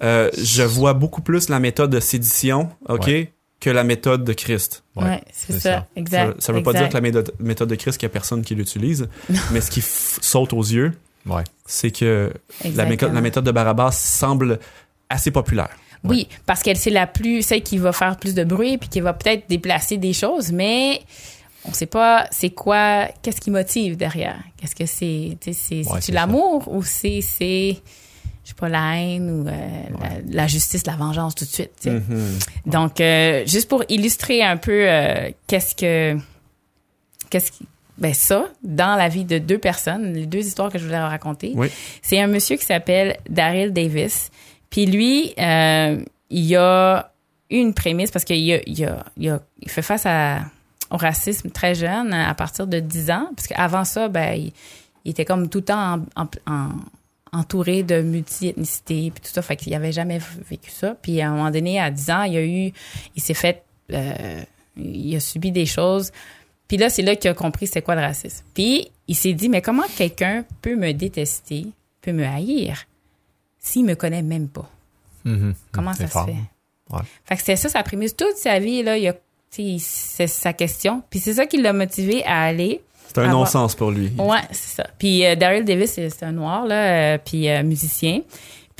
S1: euh, je vois beaucoup plus la méthode de sédition, OK,
S2: Ouais.
S1: que la méthode de Christ.
S2: Ouais,
S3: Ouais, c'est ça.
S2: ça.
S3: Exact.
S1: ça, ça veut pas
S3: exact.
S1: dire que la méthode, méthode de Christ, qu'il y a personne qui l'utilise, mais ce qui saute aux yeux,
S2: Ouais.
S1: c'est que la méthode,
S3: Exactement.
S1: la méthode de Barabbas semble assez populaire.
S3: Oui, parce qu'elle c'est la plus celle qui va faire plus de bruit puis qui va peut-être déplacer des choses, mais on sait pas c'est quoi, qu'est-ce qui motive derrière? Qu'est-ce que c'est, c'est
S2: Ouais,
S3: c'est
S2: c'est
S3: l'amour ou c'est c'est je sais pas la haine ou euh, la, la justice, la vengeance tout de suite. tu sais.
S1: Mhm.
S3: Donc euh, juste pour illustrer un peu euh, qu'est-ce que qu'est-ce qui ben ça dans la vie de deux personnes, les deux histoires que je voulais raconter.
S1: Oui.
S3: C'est un monsieur qui s'appelle Daryl Davis. Puis lui, euh, il a une prémisse parce qu'il a, il a, il a- il fait face à, au racisme très jeune, à partir de 10 ans. Parce qu'avant ça, ben, il, il était comme tout le temps en- en- en- entouré de multi-ethnicité puis tout ça. Fait qu'il avait jamais vécu ça. Puis à un moment donné, à 10 ans, il a eu, il s'est fait, euh, il a subi des choses. Puis là, c'est là qu'il a compris c'était quoi le racisme. Puis il s'est dit, mais comment quelqu'un peut me détester, peut me haïr, s'il me connaît même pas?
S2: Mhm.
S3: Comment
S2: C'est
S3: ça se fait?
S2: Ouais.
S3: Fait que c'était ça sa prémisse. Toute sa vie, là, il a, c'est sa question. Puis c'est ça qui l'a motivé à aller.
S1: C'est un non-sens pour lui.
S3: Ouais, c'est ça. Puis euh, Daryl Davis, c'est c'est un noir, là, euh, puis euh, musicien.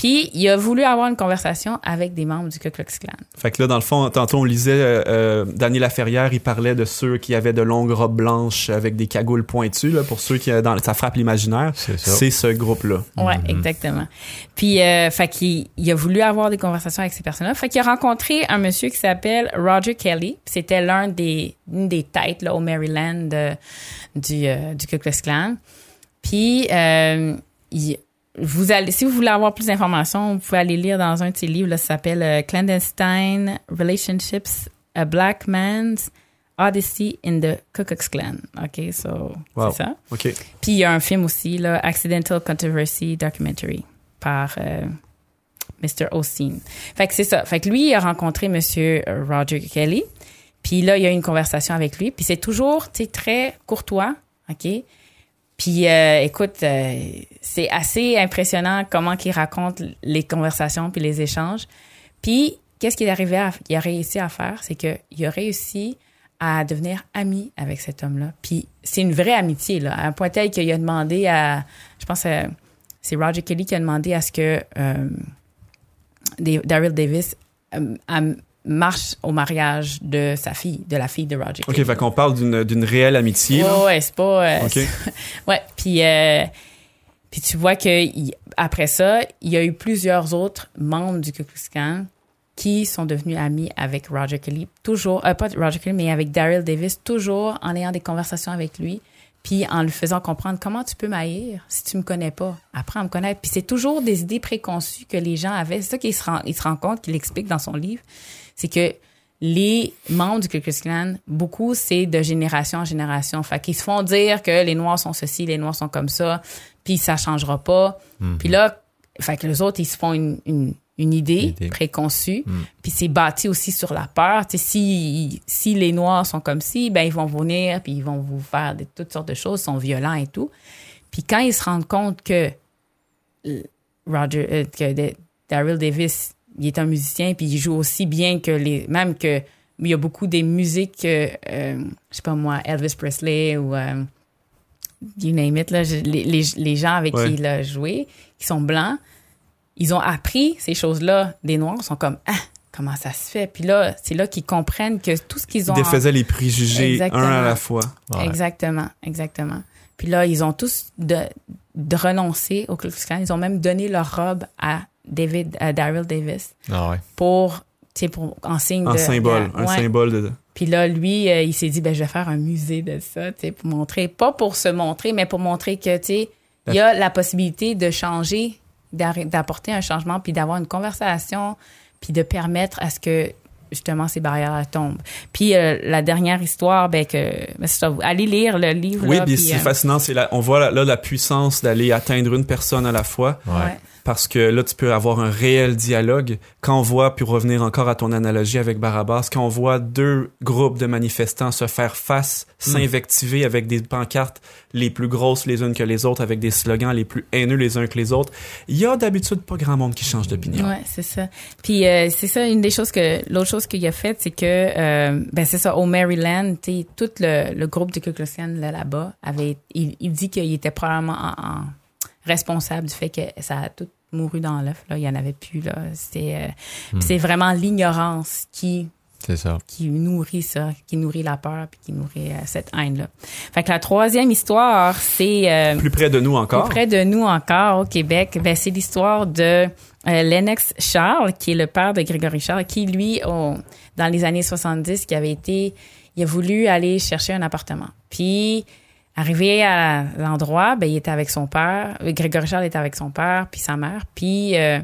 S3: Puis il a voulu avoir une conversation avec des membres du Ku Klux Klan.
S1: Fait que là, dans le fond, tantôt on lisait euh, euh, Daniel Laferrière, il parlait de ceux qui avaient de longues robes blanches avec des cagoules pointues, là, pour ceux qui euh, dans ça frappe l'imaginaire.
S2: C'est ça.
S1: C'est ce groupe-là.
S3: Ouais, exactement. Puis, euh, fait qu'il il a voulu avoir des conversations avec ces personnes-là. Fait qu'il a rencontré un monsieur qui s'appelle Roger Kelly. C'était l'un des, une des têtes là, au Maryland euh, du, euh, du Ku Klux Klan. Puis, euh, il- vous allez, si vous voulez avoir plus d'informations, vous pouvez aller lire dans un de ses livres. Là, ça s'appelle euh, Clandestine Relationships, A Black Man's Odyssey in the Ku Klux Klan. OK, so
S1: Wow.
S3: c'est ça.
S1: OK.
S3: Puis il y a un film aussi, là, Accidental Controversy Documentary par euh, Mr. Osteen. Fait que c'est ça. Fait que lui, il a rencontré Monsieur Roger Kelly. Puis là, il y a eu une conversation avec lui. Puis c'est toujours, tu sais, très courtois, OK? Puis euh, écoute, euh, c'est assez impressionnant comment il raconte les conversations puis les échanges. Puis qu'est-ce qu'il arrivé a réussi à faire, c'est que il a réussi à devenir ami avec cet homme-là. Puis c'est une vraie amitié là, à un point tel qu'il a demandé à, je pense, euh, c'est Roger Kelly qui a demandé à ce que euh, Daryl Davis marche au mariage de sa fille, de la fille de Roger
S1: OK, fait qu'on parle d'une d'une réelle amitié. là.
S3: Ouais, c'est pas. euh,
S1: OK.
S3: Ouais, puis euh, puis tu vois que après ça, il y a eu plusieurs autres membres du Ku Klux Klan qui sont devenus amis avec Roger Kelly, toujours euh, pas Roger Kelly mais avec Daryl Davis, toujours en ayant des conversations avec lui, puis en lui faisant comprendre comment tu peux m'haïr si tu me connais pas? Apprends à me connaître. Puis c'est toujours des idées préconçues que les gens avaient. C'est ça qu'il se rend, il se rend compte, qu'il explique dans son livre, c'est que les membres du Ku Klux Klan, beaucoup, c'est de génération en génération. Fait qu'ils se font dire que les Noirs sont ceci, les Noirs sont comme ça, puis ça changera pas. Puis là, fait que les autres, ils se font une, une, une idée,
S2: Idée.
S3: préconçue. Puis c'est bâti aussi sur la peur. Tu sais, si, si les Noirs sont comme ci, ben ils vont venir, puis ils vont vous faire des, toutes sortes de choses, ils sont violents et tout. Puis quand ils se rendent compte que Roger, euh, que Daryl Davis, il est un musicien, puis il joue aussi bien que les, même que il y a beaucoup des musiques, euh, euh, je sais pas moi, Elvis Presley ou euh, you name it, là, les, les, les gens avec
S1: Ouais.
S3: qui il a joué, qui sont blancs, ils ont appris ces choses-là. Des Noirs sont comme, ah, comment ça se fait? Puis là, c'est là qu'ils comprennent que tout ce qu'ils
S1: Ils
S3: ont.
S1: défaisaient les préjugés
S3: Exactement.
S1: un à la fois.
S2: Ouais.
S3: Exactement, exactement. Puis là, ils ont tous de, de renoncer au Klux Klan. Ils ont même donné leur robe à David, à Daryl Davis
S2: Ah ouais.
S3: pour, tu sais, pour en signe
S1: En
S3: de
S1: symbole. Un
S3: Ouais.
S1: symbole de.
S3: Puis là, lui, euh, il s'est dit, ben, je vais faire un musée de ça, tu sais, pour montrer, pas pour se montrer, mais pour montrer que, tu sais, il y a la possibilité de changer, d'apporter un changement, puis d'avoir une conversation, puis de permettre à ce que, justement, ces barrières tombent. Puis euh, la dernière histoire, ben, que, ben, ça, allez lire le livre.
S1: Oui,
S3: là,
S1: puis c'est
S3: euh,
S1: fascinant. C'est la, on voit là, là la puissance d'aller atteindre une personne à la fois.
S2: Ouais.
S1: Parce que là, tu peux avoir un réel dialogue. Quand on voit, puis revenir encore à ton analogie avec Barabbas, quand on voit deux groupes de manifestants se faire face, s'invectiver avec des pancartes les plus grosses les unes que les autres, avec des slogans les plus haineux les uns que les autres, il y a d'habitude pas grand monde qui change d'opinion.
S3: Ouais, c'est ça. Puis euh, c'est ça une des choses que l'autre chose qu'il a fait, c'est que euh, ben c'est ça au Maryland, tu sais, tout le, le groupe de Ku Klux Klan là, là-bas avait il, il dit qu'il était probablement en, en responsable du fait que ça a tout mouru dans l'œuf là, il y en avait plus là, c'était euh, puis c'est vraiment l'ignorance qui
S2: C'est ça.
S3: qui nourrit ça, qui nourrit la peur puis qui nourrit euh, cette haine là. Fait que la troisième histoire, c'est euh,
S1: Plus près de nous encore.
S3: plus près de nous encore au Québec, ben, c'est l'histoire de euh, Lennox Charles, qui est le père de Grégory Charles, qui, lui, au- dans les années 70, qui avait été, il a voulu aller chercher un appartement. Puis, arrivé à l'endroit, ben, il était avec son père. Grégory Charles était avec son père, puis sa mère. Puis, euh,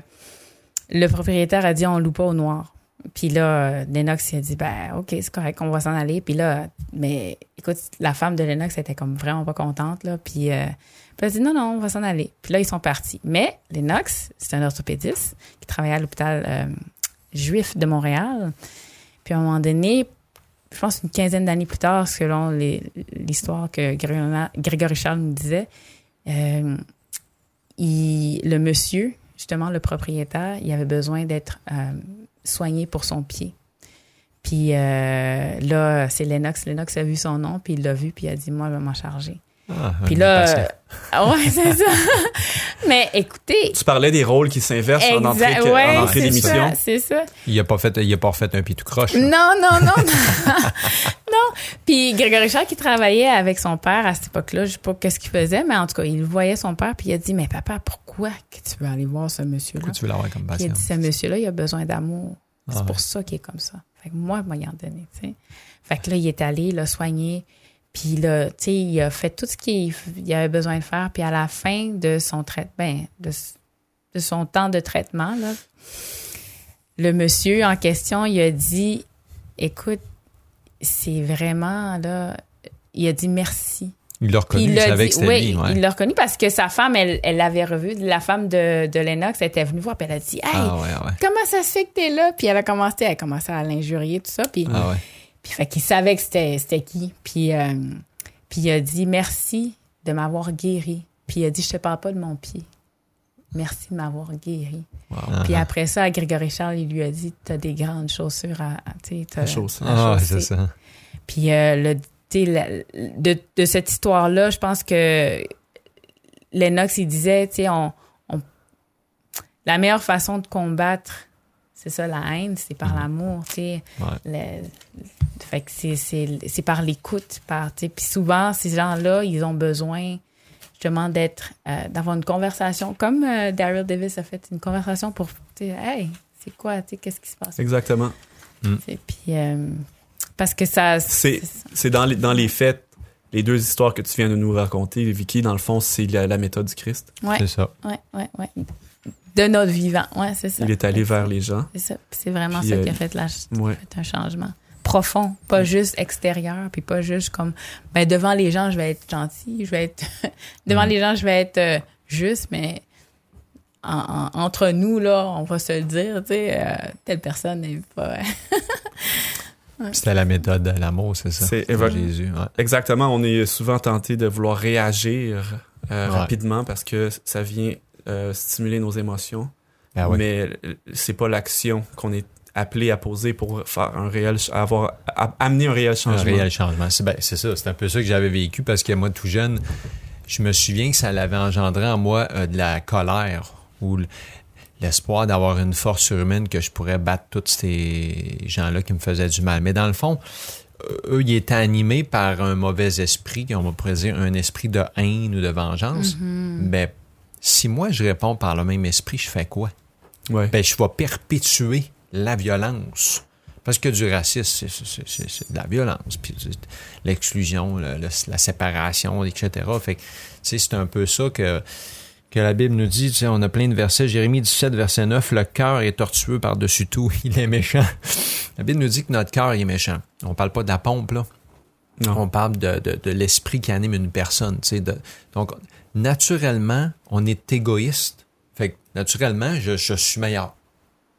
S3: le propriétaire a dit, on loue pas au noir. Puis là, euh, Lennox, il a dit, ben, OK, c'est correct, on va s'en aller. Puis là, mais écoute, la femme de Lennox était comme vraiment pas contente, là. Puis, euh, elle a dit, non, non, on va s'en aller. Puis là, ils sont partis. Mais Lennox, c'est un orthopédiste qui travaillait à l'hôpital euh, juif de Montréal. Puis à un moment donné, je pense une quinzaine d'années plus tard, selon l'histoire que Grégory Charles nous disait, euh, le monsieur, justement le propriétaire, il avait besoin d'être euh, soigné pour son pied. Puis euh, là, c'est Lennox. Lennox a vu son nom, puis il l'a vu, puis il a dit, moi, je vais m'en charger.
S2: Ah,
S3: Puis là,
S2: patient.
S3: euh, ouais, c'est ça. Mais écoutez,
S1: Tu parlais des rôles qui s'inversent en entrée, en
S3: ouais,
S1: entrée
S3: c'est
S1: d'émission.
S3: ça, c'est ça.
S2: il a pas fait, il a pas refait un pied tout croche. là.
S3: Non, non, non, non. non. Puis Grégory Charles qui travaillait avec son père à cette époque-là, je sais pas qu'est-ce qu'il faisait, mais en tout cas, il voyait son père puis il a dit mais papa, pourquoi que tu veux aller voir ce monsieur-là?
S2: Pourquoi tu veux l'avoir comme
S3: Puis il a
S2: patient?
S3: dit ce monsieur-là, il a besoin d'amour. C'est
S2: Ah
S3: pour
S2: ouais.
S3: ça qu'il est comme ça. Fait que moi, moi, il en donné, tu sais. Fait que là, il est allé, il a soigné. Puis là, tu sais, il a fait tout ce qu'il il avait besoin de faire. Puis à la fin de son traitement, ben, de, de son temps de traitement, là, le monsieur en question, il a dit, écoute, c'est vraiment, là, il a dit merci.
S2: Il l'a reconnu, il
S3: l'a
S2: savait
S3: dit-
S2: que c'était
S3: oui,
S2: lui. ouais.
S3: il l'a reconnu parce que sa femme, elle elle l'avait revu. La femme de, de Lennox elle était venue voir, puis elle a dit Hey,
S2: Ah ouais, ouais.
S3: comment ça se fait que t'es là? Puis elle a commencé, elle a commencé à l'injurier, tout ça. Puis,
S2: Ah.
S3: Puis fait qu'il savait que c'était, c'était qui. Puis, euh, puis il a dit merci de m'avoir guéri. Puis il a dit je te parle pas de mon pied. Merci de m'avoir guéri. Puis
S2: Ah.
S3: après ça, à Grégory Charles, il lui a dit T'as des grandes chaussures à. à- tu sais, t'as-
S1: La chaussée.
S3: à
S2: Ah, c'est ça.
S3: Puis euh, le, la- de, de cette histoire-là, je pense que Lennox, il disait, tu sais, on, on- la meilleure façon de combattre, c'est ça, la haine, c'est par l'amour, tu sais.
S2: Ouais.
S3: Le- fait que c'est, c'est, c'est par l'écoute, par, tu sais. Puis souvent, ces gens-là, ils ont besoin justement d'être, euh, d'avoir une conversation, comme euh, Daryl Davis a fait une conversation pour, tu sais, hey, c'est quoi, tu sais, qu'est-ce qui se passe?
S1: Exactement.
S3: Sais, Puis, euh, parce que ça...
S1: C'est c'est dans les, dans les faits, les deux histoires que tu viens de nous raconter, Vicky, dans le fond, c'est la, la méthode du Christ.
S3: Ouais.
S2: C'est ça.
S3: Ouais, ouais, ouais. De notre vivant. Ouais, c'est ça.
S1: Il est allé vers les gens.
S3: C'est ça. Puis C'est vraiment
S1: Puis,
S3: ça
S1: euh,
S3: qui a fait, la,
S1: Ouais.
S3: fait un changement profond, pas juste extérieur, puis pas juste comme ben devant les gens je vais être gentil, je vais être devant
S1: Mm.
S3: les gens je vais être euh, juste, mais en- en- entre nous là, on va se le dire, tu sais, euh, telle personne n'est pas.
S2: C'était la méthode de l'amour, c'est ça.
S1: C'est
S2: Jésus. ouais.
S1: Exactement. On est souvent tenté de vouloir réagir euh,
S2: Ouais.
S1: rapidement parce que ça vient euh, stimuler nos émotions.
S2: Ah ouais.
S1: Mais c'est pas l'action qu'on est appelé à poser pour faire un réel, avoir, amener un réel
S2: Un
S1: changement.
S2: réel changement. C'est ben, c'est ça, c'est un peu ça que j'avais vécu parce que moi, tout jeune, je me souviens que ça l'avait engendré en moi euh, de la colère ou l'espoir d'avoir une force surhumaine que je pourrais battre tous ces gens-là qui me faisaient du mal. Mais dans le fond, euh, eux, ils étaient animés par un mauvais esprit, on va pourrait dire un esprit de haine ou de vengeance. Ben, si moi, je réponds par le même esprit, je fais quoi?
S1: Ouais.
S2: ben, je vais perpétuer la violence. Parce que du racisme, c'est- de la violence, puis l'exclusion, le- le- la séparation, etc. Fait que, c'est un peu ça que, que la Bible nous dit. Tu sais, on a plein de versets. Jérémie 17, verset 9, le cœur est tortueux par-dessus tout, il est méchant. La Bible nous dit que notre cœur est méchant. On parle pas de la pompe, là.
S1: Non.
S2: On parle de, de, de l'esprit qui anime une personne. tu sais, De, donc, naturellement, on est égoïste. Fait que, naturellement, je, je suis meilleur.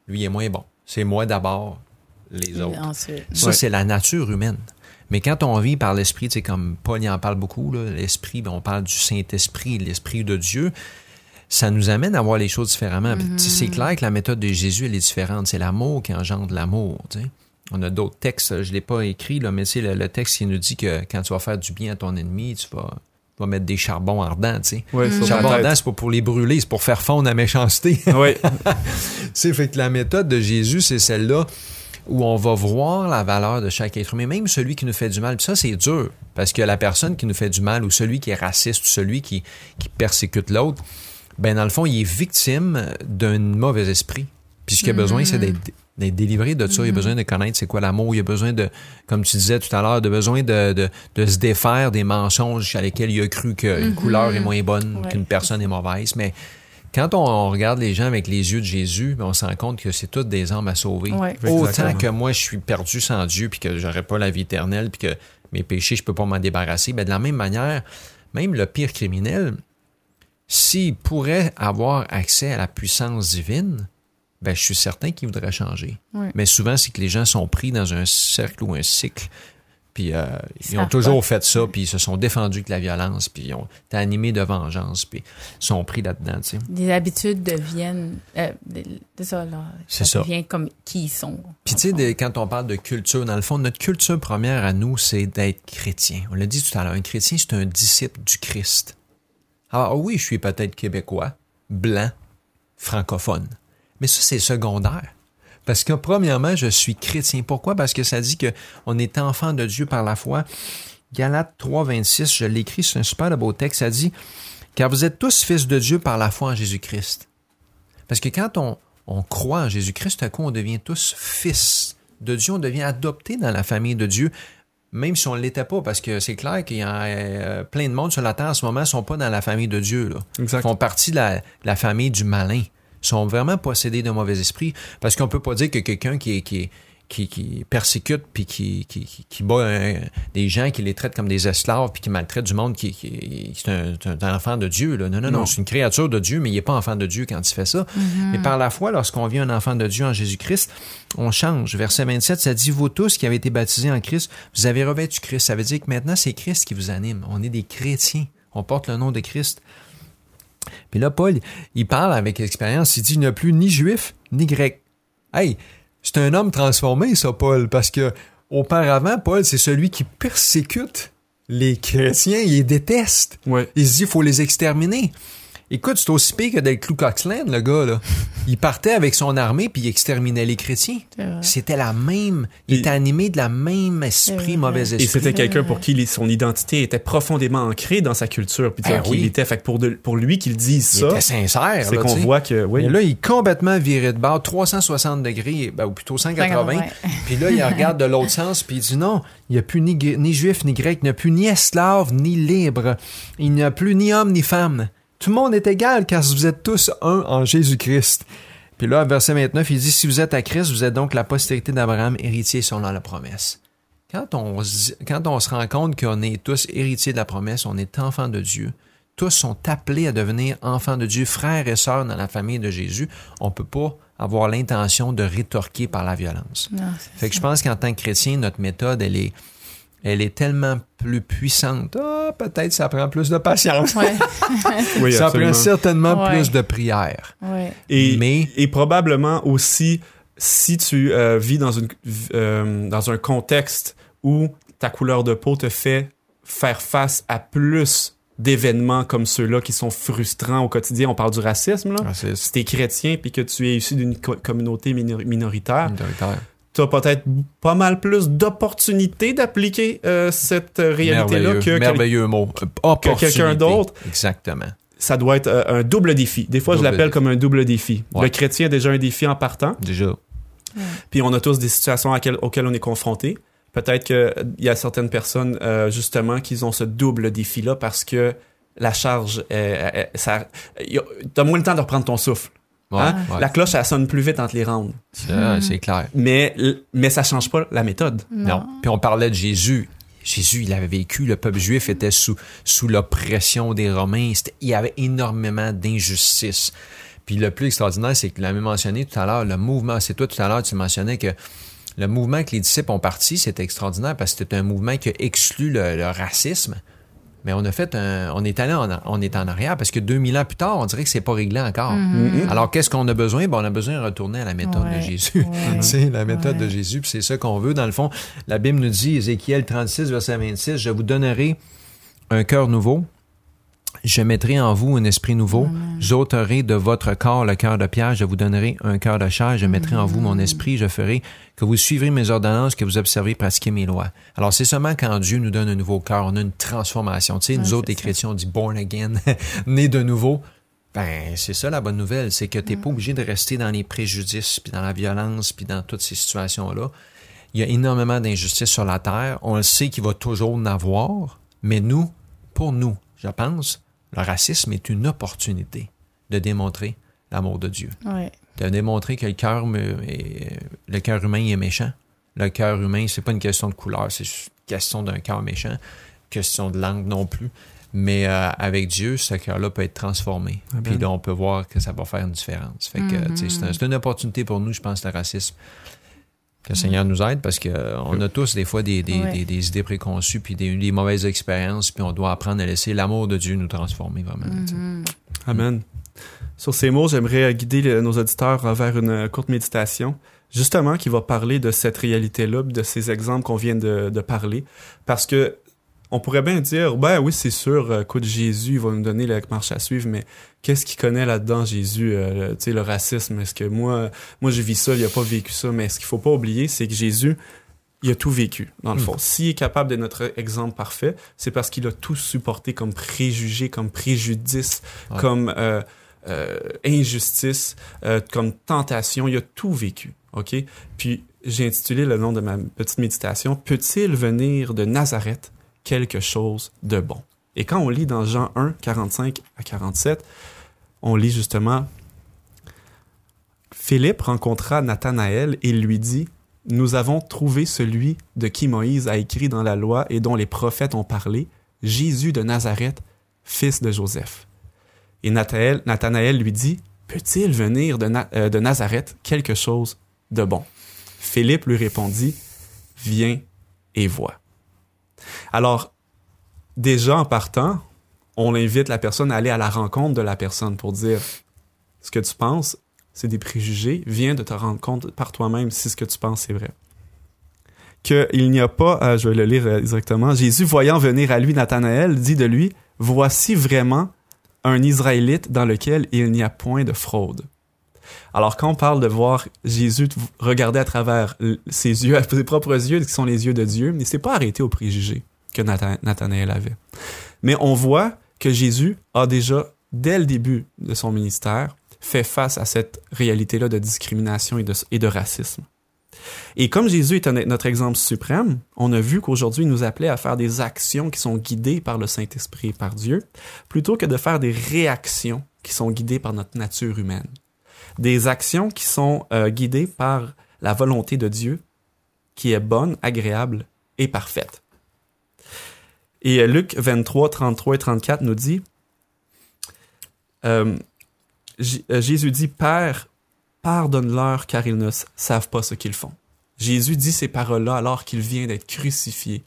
S2: Lui est moins bon. C'est moi d'abord, les autres.
S3: Ensuite.
S2: Ça,
S1: Ouais.
S2: c'est la nature humaine. Mais quand on vit par l'esprit, tu sais, comme Paul y en parle beaucoup, l'esprit, ben, on parle du Saint-Esprit, l'esprit de Dieu, ça nous amène à voir les choses différemment. C'est clair que la méthode de Jésus, elle est différente. C'est l'amour qui engendre l'amour. On a d'autres textes, je ne l'ai pas écrit, là, mais tu sais, le, le texte qui nous dit que quand tu vas faire du bien à ton ennemi, tu vas, vas mettre des charbons ardents. tu sais. Charbons
S1: tête.
S2: ardents, c'est pas pour les brûler, c'est pour faire fondre la méchanceté. C'est fait que la méthode de Jésus, c'est celle-là où on va voir la valeur de chaque être humain, même celui qui nous fait du mal. Puis ça, c'est dur, parce que la personne qui nous fait du mal, ou celui qui est raciste, ou celui qui, qui persécute l'autre, ben dans le fond, il est victime d'un mauvais esprit. Puis ce qu'il a besoin, c'est d'être d'être délivré de ça. Il a besoin de connaître c'est quoi l'amour. Il a besoin de, comme tu disais tout à l'heure, de besoin de, de, de se défaire des mensonges à lesquels il a cru qu'une couleur est moins bonne,
S3: Ouais.
S2: qu'une personne est mauvaise. Mais quand on, on regarde les gens avec les yeux de Jésus, ben, on se rend compte que c'est toutes des âmes à sauver.
S3: Ouais.
S2: Autant
S1: Exactement.
S2: que moi, je suis perdu sans Dieu, puis que j'aurais pas la vie éternelle, puis que mes péchés, je peux pas m'en débarrasser. Ben, de la même manière, même le pire criminel, s'il pourrait avoir accès à la puissance divine, ben, je suis certain qu'il voudrait changer. Mais souvent, c'est que les gens sont pris dans un cercle ou un cycle. Puis euh, ils ont toujours
S3: pas.
S2: fait ça, puis ils se sont défendus avec la violence, puis ils ont été animés de vengeance, puis ils sont pris là-dedans, tu sais.
S3: Les habitudes deviennent. Euh, de, de ça, là.
S2: C'est ça.
S3: devient comme qui ils sont.
S2: Puis tu sais, de- quand on parle de culture, dans le fond, notre culture première à nous, c'est d'être chrétien. On l'a dit tout à l'heure, un chrétien, c'est un disciple du Christ. Alors oui, je suis peut-être québécois, blanc, francophone. Mais ça, c'est secondaire. Parce que premièrement, je suis chrétien. Pourquoi? Parce que ça dit que on est enfant de Dieu par la foi. Galates 3, 26, je l'écris, c'est un super beau texte. Ça dit, car vous êtes tous fils de Dieu par la foi en Jésus-Christ. Parce que quand on, on croit en Jésus-Christ, à coup, on devient tous fils de Dieu, on devient adopté dans la famille de Dieu, même si on ne l'était pas, parce que c'est clair qu'il y a euh, plein de monde sur la terre en ce moment ne sont pas dans la famille de Dieu. Là. Ils font partie de la, de la famille du malin. Sont vraiment possédés d'un mauvais esprit, parce qu'on peut pas dire que quelqu'un qui est, qui est, qui, qui persécute puis qui, qui, qui, bat un- des gens, qui les traite comme des esclaves puis qui maltraite du monde, qui, qui c'est un, un enfant de Dieu. Là. Non, non, non,
S1: Non.
S2: c'est une créature de Dieu, mais il n'est pas enfant de Dieu quand il fait ça. Mais par la foi, lorsqu'on vient un enfant de Dieu en Jésus-Christ, on change. Verset 27, ça dit, vous tous qui avez été baptisés en Christ, vous avez revêtu Christ. Ça veut dire que maintenant, c'est Christ qui vous anime. On est des chrétiens. On porte le nom de Christ. Puis là, Paul, il parle avec expérience. Il dit, il n'y a plus ni juif, ni grec. Hey, c'est un homme transformé, ça, Paul, parce que auparavant, Paul, c'est celui qui persécute les chrétiens, il les déteste.
S1: Ouais.
S2: Il se dit, il faut les exterminer. Écoute, c'est aussi pire que d'être Klux Klan, le gars, là. Il partait avec son armée puis il exterminait les chrétiens. C'était la même, il
S1: Et-
S2: était animé de la même esprit, mauvais
S1: Et
S2: esprit.
S1: c'était quelqu'un pour qui son identité était profondément ancrée dans sa culture, puis
S2: Ben oui.
S1: il était. Fait que pour, de- pour lui qu'il dise
S2: Il
S1: ça,
S2: était sincère,
S1: c'est qu'on voit que, oui.
S2: Et là, il est complètement viré de bord, 360 degrés, ben, ou plutôt 180.
S3: 180.
S2: Puis là, il regarde de l'autre sens, puis il dit non, il n'y a plus ni, ni juif, ni grec, il n'y a plus ni esclave, ni libre. Il n'y a plus ni homme, ni femme. Tout le monde est égal, car vous êtes tous un en Jésus-Christ. Puis là, verset 29, il dit, si vous êtes à Christ, vous êtes donc la postérité d'Abraham, héritier selon la promesse. Quand on, se dit- quand on se rend compte qu'on est tous héritiers de la promesse, on est enfants de Dieu, tous sont appelés à devenir enfants de Dieu, frères et sœurs dans la famille de Jésus, on peut pas avoir l'intention de rétorquer par la violence.
S3: Non,
S2: Fait que je pense qu'en tant que chrétien, notre méthode, elle est, elle est tellement plus puissante. Ah, peut-être ça prend plus de patience.
S3: Ouais,
S1: Oui,
S2: ça prend certainement
S3: Ouais.
S2: plus de prière.
S3: ouais.
S1: Et,
S2: Mais-
S1: et probablement aussi, si tu euh, vis dans, une, euh, dans un contexte où ta couleur de peau te fait faire face à plus d'événements comme ceux-là qui sont frustrants au quotidien, on parle du racisme, là.
S2: C'est
S1: Si t'es chrétien puis que tu es issu d'une co- communauté minor- minoritaire,
S2: minoritaire.
S1: T'as peut-être pas mal plus d'opportunités d'appliquer euh, cette euh, réalité-là que, quel-
S2: merveilleux mot. Opportunité.
S1: quelqu'un d'autre.
S2: Exactement.
S1: ça doit être euh, un double défi. Des fois, je
S2: Double
S1: l'appelle comme un double défi.
S2: Ouais.
S1: Le chrétien a déjà un défi en partant,
S2: Déjà.
S1: puis on a tous des situations à quel- auxquelles on est confronté. Peut-être qu'il y a certaines personnes, euh, justement, qui ont ce double défi-là parce que la charge, ça, y a- t'as moins le temps de reprendre ton souffle.
S2: Ouais,
S1: hein?
S2: ouais.
S1: La cloche, elle sonne plus vite entre les rounds.
S2: C'est ah, c'est clair.
S1: Mais, mais ça change pas la méthode.
S2: Non. Puis on parlait de Jésus. Jésus, il avait vécu, le peuple juif était sous, sous l'oppression des Romains. Il y avait énormément d'injustice. Puis le plus extraordinaire, c'est que tu l'avais mentionné tout à l'heure, le mouvement, c'est toi tout à l'heure, tu mentionnais que le mouvement que les disciples ont parti, c'était extraordinaire parce que c'était un mouvement qui a exclu le, le racisme. Mais on a fait un, on est allé en, on est en arrière parce que 2000 ans plus tard, on dirait que c'est pas réglé encore. Alors qu'est-ce qu'on a besoin? Ben, on a besoin de retourner à la méthode de Jésus.
S3: ouais.
S2: c'est la méthode
S3: Ouais.
S2: de Jésus, puis c'est ça qu'on veut. Dans le fond, la Bible nous dit, Ézéchiel 36, verset 26, Je vous donnerai un cœur nouveau, je mettrai en vous un esprit nouveau, j'ôterai de votre corps le cœur de pierre, je vous donnerai un cœur de chair, je mettrai en vous mon esprit, je ferai que vous suivrez mes ordonnances, que vous observez pratiquer mes lois. Alors c'est seulement quand Dieu nous donne un nouveau cœur, on a une transformation. Tu sais,
S3: Ouais,
S2: nous autres, les chrétiens, on dit born again, né de nouveau. Ben, c'est ça la bonne nouvelle, c'est que tu n'es pas obligé de rester dans les préjudices, puis dans la violence, puis dans toutes ces situations-là. Il y a énormément d'injustices sur la terre. On le sait qu'il va toujours en avoir, mais nous, pour nous, je pense, le racisme est une opportunité de démontrer l'amour de Dieu,
S3: Ouais.
S2: de démontrer que le cœur, le cœur humain est méchant. Le cœur humain, c'est pas une question de couleur, c'est une question d'un cœur méchant, question de langue non plus. Mais euh, avec Dieu, ce cœur-là peut être transformé.
S1: Amen.
S2: Puis là, on peut voir que ça va faire une différence. Fait que,
S3: Mhm.
S2: tu sais, c'est un- c'est une opportunité pour nous, je pense, le racisme. Que le Seigneur nous aide parce qu'on a tous des fois des, des,
S3: Ouais.
S2: des- des idées préconçues puis des, des mauvaises expériences, puis on doit apprendre à laisser l'amour de Dieu nous transformer vraiment.
S3: Mhm.
S1: Amen. Sur ces mots, j'aimerais guider le- nos auditeurs vers une euh, courte méditation, justement, qui va parler de cette réalité-là, de ces exemples qu'on vient de, de parler. Parce que on pourrait bien dire, ben oui, c'est sûr, euh, écoute, Jésus il va nous donner la marche à suivre, mais qu'est-ce qu'il connaît là-dedans, Jésus? euh, tu sais, le racisme, est-ce que moi, moi, je vis ça, il a pas vécu ça, mais ce qu'il faut pas oublier, c'est que Jésus, il a tout vécu, dans le
S2: Mm.
S1: fond. S'il est capable d'être notre exemple parfait, c'est parce qu'il a tout supporté comme préjugé, comme préjudice,
S2: Ouais.
S1: comme euh, euh, injustice, comme tentation. Il a tout vécu, OK? Puis, j'ai intitulé le nom de ma petite méditation, « Peut-il venir de Nazareth? Quelque chose de bon? » Et quand on lit dans Jean 1, 45 à 47, on lit justement Philippe rencontra Nathanaël et lui dit nous avons trouvé celui de qui Moïse a écrit dans la loi et dont les prophètes ont parlé, Jésus de Nazareth, fils de Joseph. Et Nathanaël, lui dit, Peut-il venir de, euh, de Nazareth quelque chose de bon? Philippe lui répondit, Viens et vois. Alors, déjà en partant, on invite la personne à aller à la rencontre de la personne pour dire ce que tu penses c'est des préjugés, viens de te rendre compte par toi-même si ce que tu penses est vrai. Qu'il n'y a pas, euh, je vais le lire euh, exactement, Jésus voyant venir à lui Nathanaël dit de lui, voici vraiment un Israélite dans lequel il n'y a point de fraude. Alors quand on parle de voir Jésus regarder à travers ses yeux, ses propres yeux, qui sont les yeux de Dieu, il s'est pas arrêté aux préjugés que Nathanaël avait. Mais on voit que Jésus a déjà, dès le début de son ministère, fait face à cette réalité-là de discrimination et de, et de racisme. Et comme Jésus est notre exemple suprême, on a vu qu'aujourd'hui, il nous appelait à faire des actions qui sont guidées par le Saint-Esprit et par Dieu, plutôt que de faire des réactions qui sont guidées par notre nature humaine. Des actions qui sont euh, guidées par la volonté de Dieu, qui est bonne, agréable et parfaite. Et euh, Luc 23, 33 et 34 nous dit, euh, Jésus dit, Père, pardonne-leur car ils ne savent pas ce qu'ils font. Jésus dit ces paroles-là alors qu'il vient d'être crucifié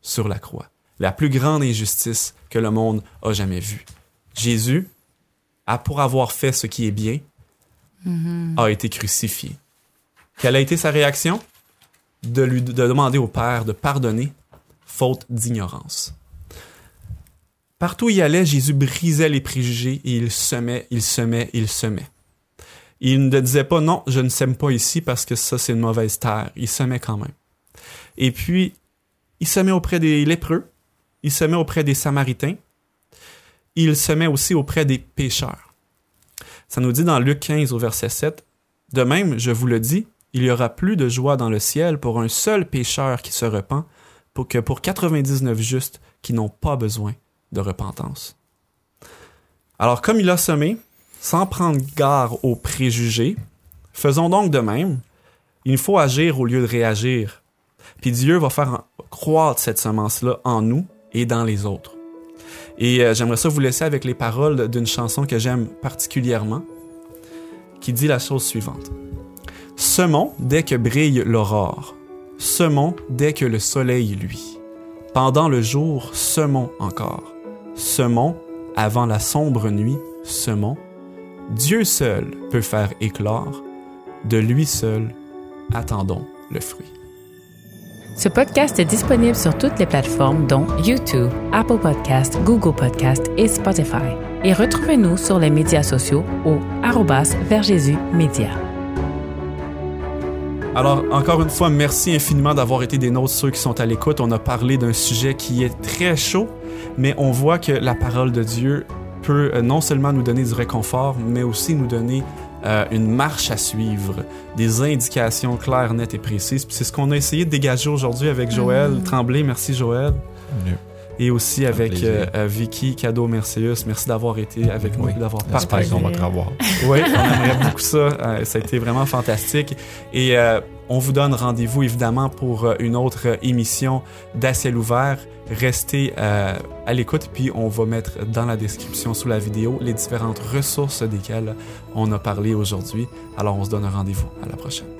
S1: sur la croix. La plus grande injustice que le monde a jamais vue. Jésus, a, pour avoir fait ce qui est bien, a été crucifié. Quelle a été sa réaction? De lui de demander au Père de pardonner, faute d'ignorance. Partout où il allait, Jésus brisait les préjugés et il semait, il semait, il semait. Il ne disait pas non, je ne sème pas ici parce que ça c'est une mauvaise terre. Il semait quand même. Et puis, il semait auprès des lépreux, il semait auprès des samaritains, il semait aussi auprès des pécheurs. Ça nous dit dans Luc 15 au verset 7, De même, je vous le dis, il y aura plus de joie dans le ciel pour un seul pécheur qui se repent pour que pour 99 justes qui n'ont pas besoin de repentance. Alors, comme il a semé, sans prendre garde aux préjugés, faisons donc de même. Il faut agir au lieu de réagir. Puis Dieu va faire croître cette semence-là en nous et dans les autres. Et euh, j'aimerais ça vous laisser avec les paroles d'une chanson que j'aime particulièrement, qui dit la chose suivante. Semons dès que brille l'aurore, semons dès que le soleil luit. Pendant le jour, semons encore semons avant la sombre nuit, semons. Dieu seul peut faire éclore, de lui seul attendons le fruit.
S4: Ce podcast est disponible sur toutes les plateformes dont YouTube, Apple Podcast, Google Podcast et Spotify. Et retrouvez-nous sur les médias sociaux au Média.
S1: Alors, encore une fois, merci infiniment d'avoir été des nôtres, ceux qui sont à l'écoute. On a parlé d'un sujet qui est très chaud, mais on voit que la parole de Dieu peut euh, non seulement nous donner du réconfort, mais aussi nous donner euh, une marche à suivre, des indications claires, nettes et précises. c'est ce qu'on a essayé de dégager aujourd'hui avec Joël mm. Tremblay. Merci Joël. Et aussi avec euh, Vicky Cadeau Merceus. Merci d'avoir été avec nous, d'avoir partagé.
S2: qu'on va te revoir.
S1: Oui, on aimerait beaucoup ça. ça a été vraiment fantastique. Et on vous donne rendez-vous évidemment pour une autre émission d'Aciel ouvert. Restez euh, à l'écoute, puis on va mettre dans la description sous la vidéo les différentes ressources desquelles on a parlé aujourd'hui. Alors on se donne un rendez-vous. À la prochaine.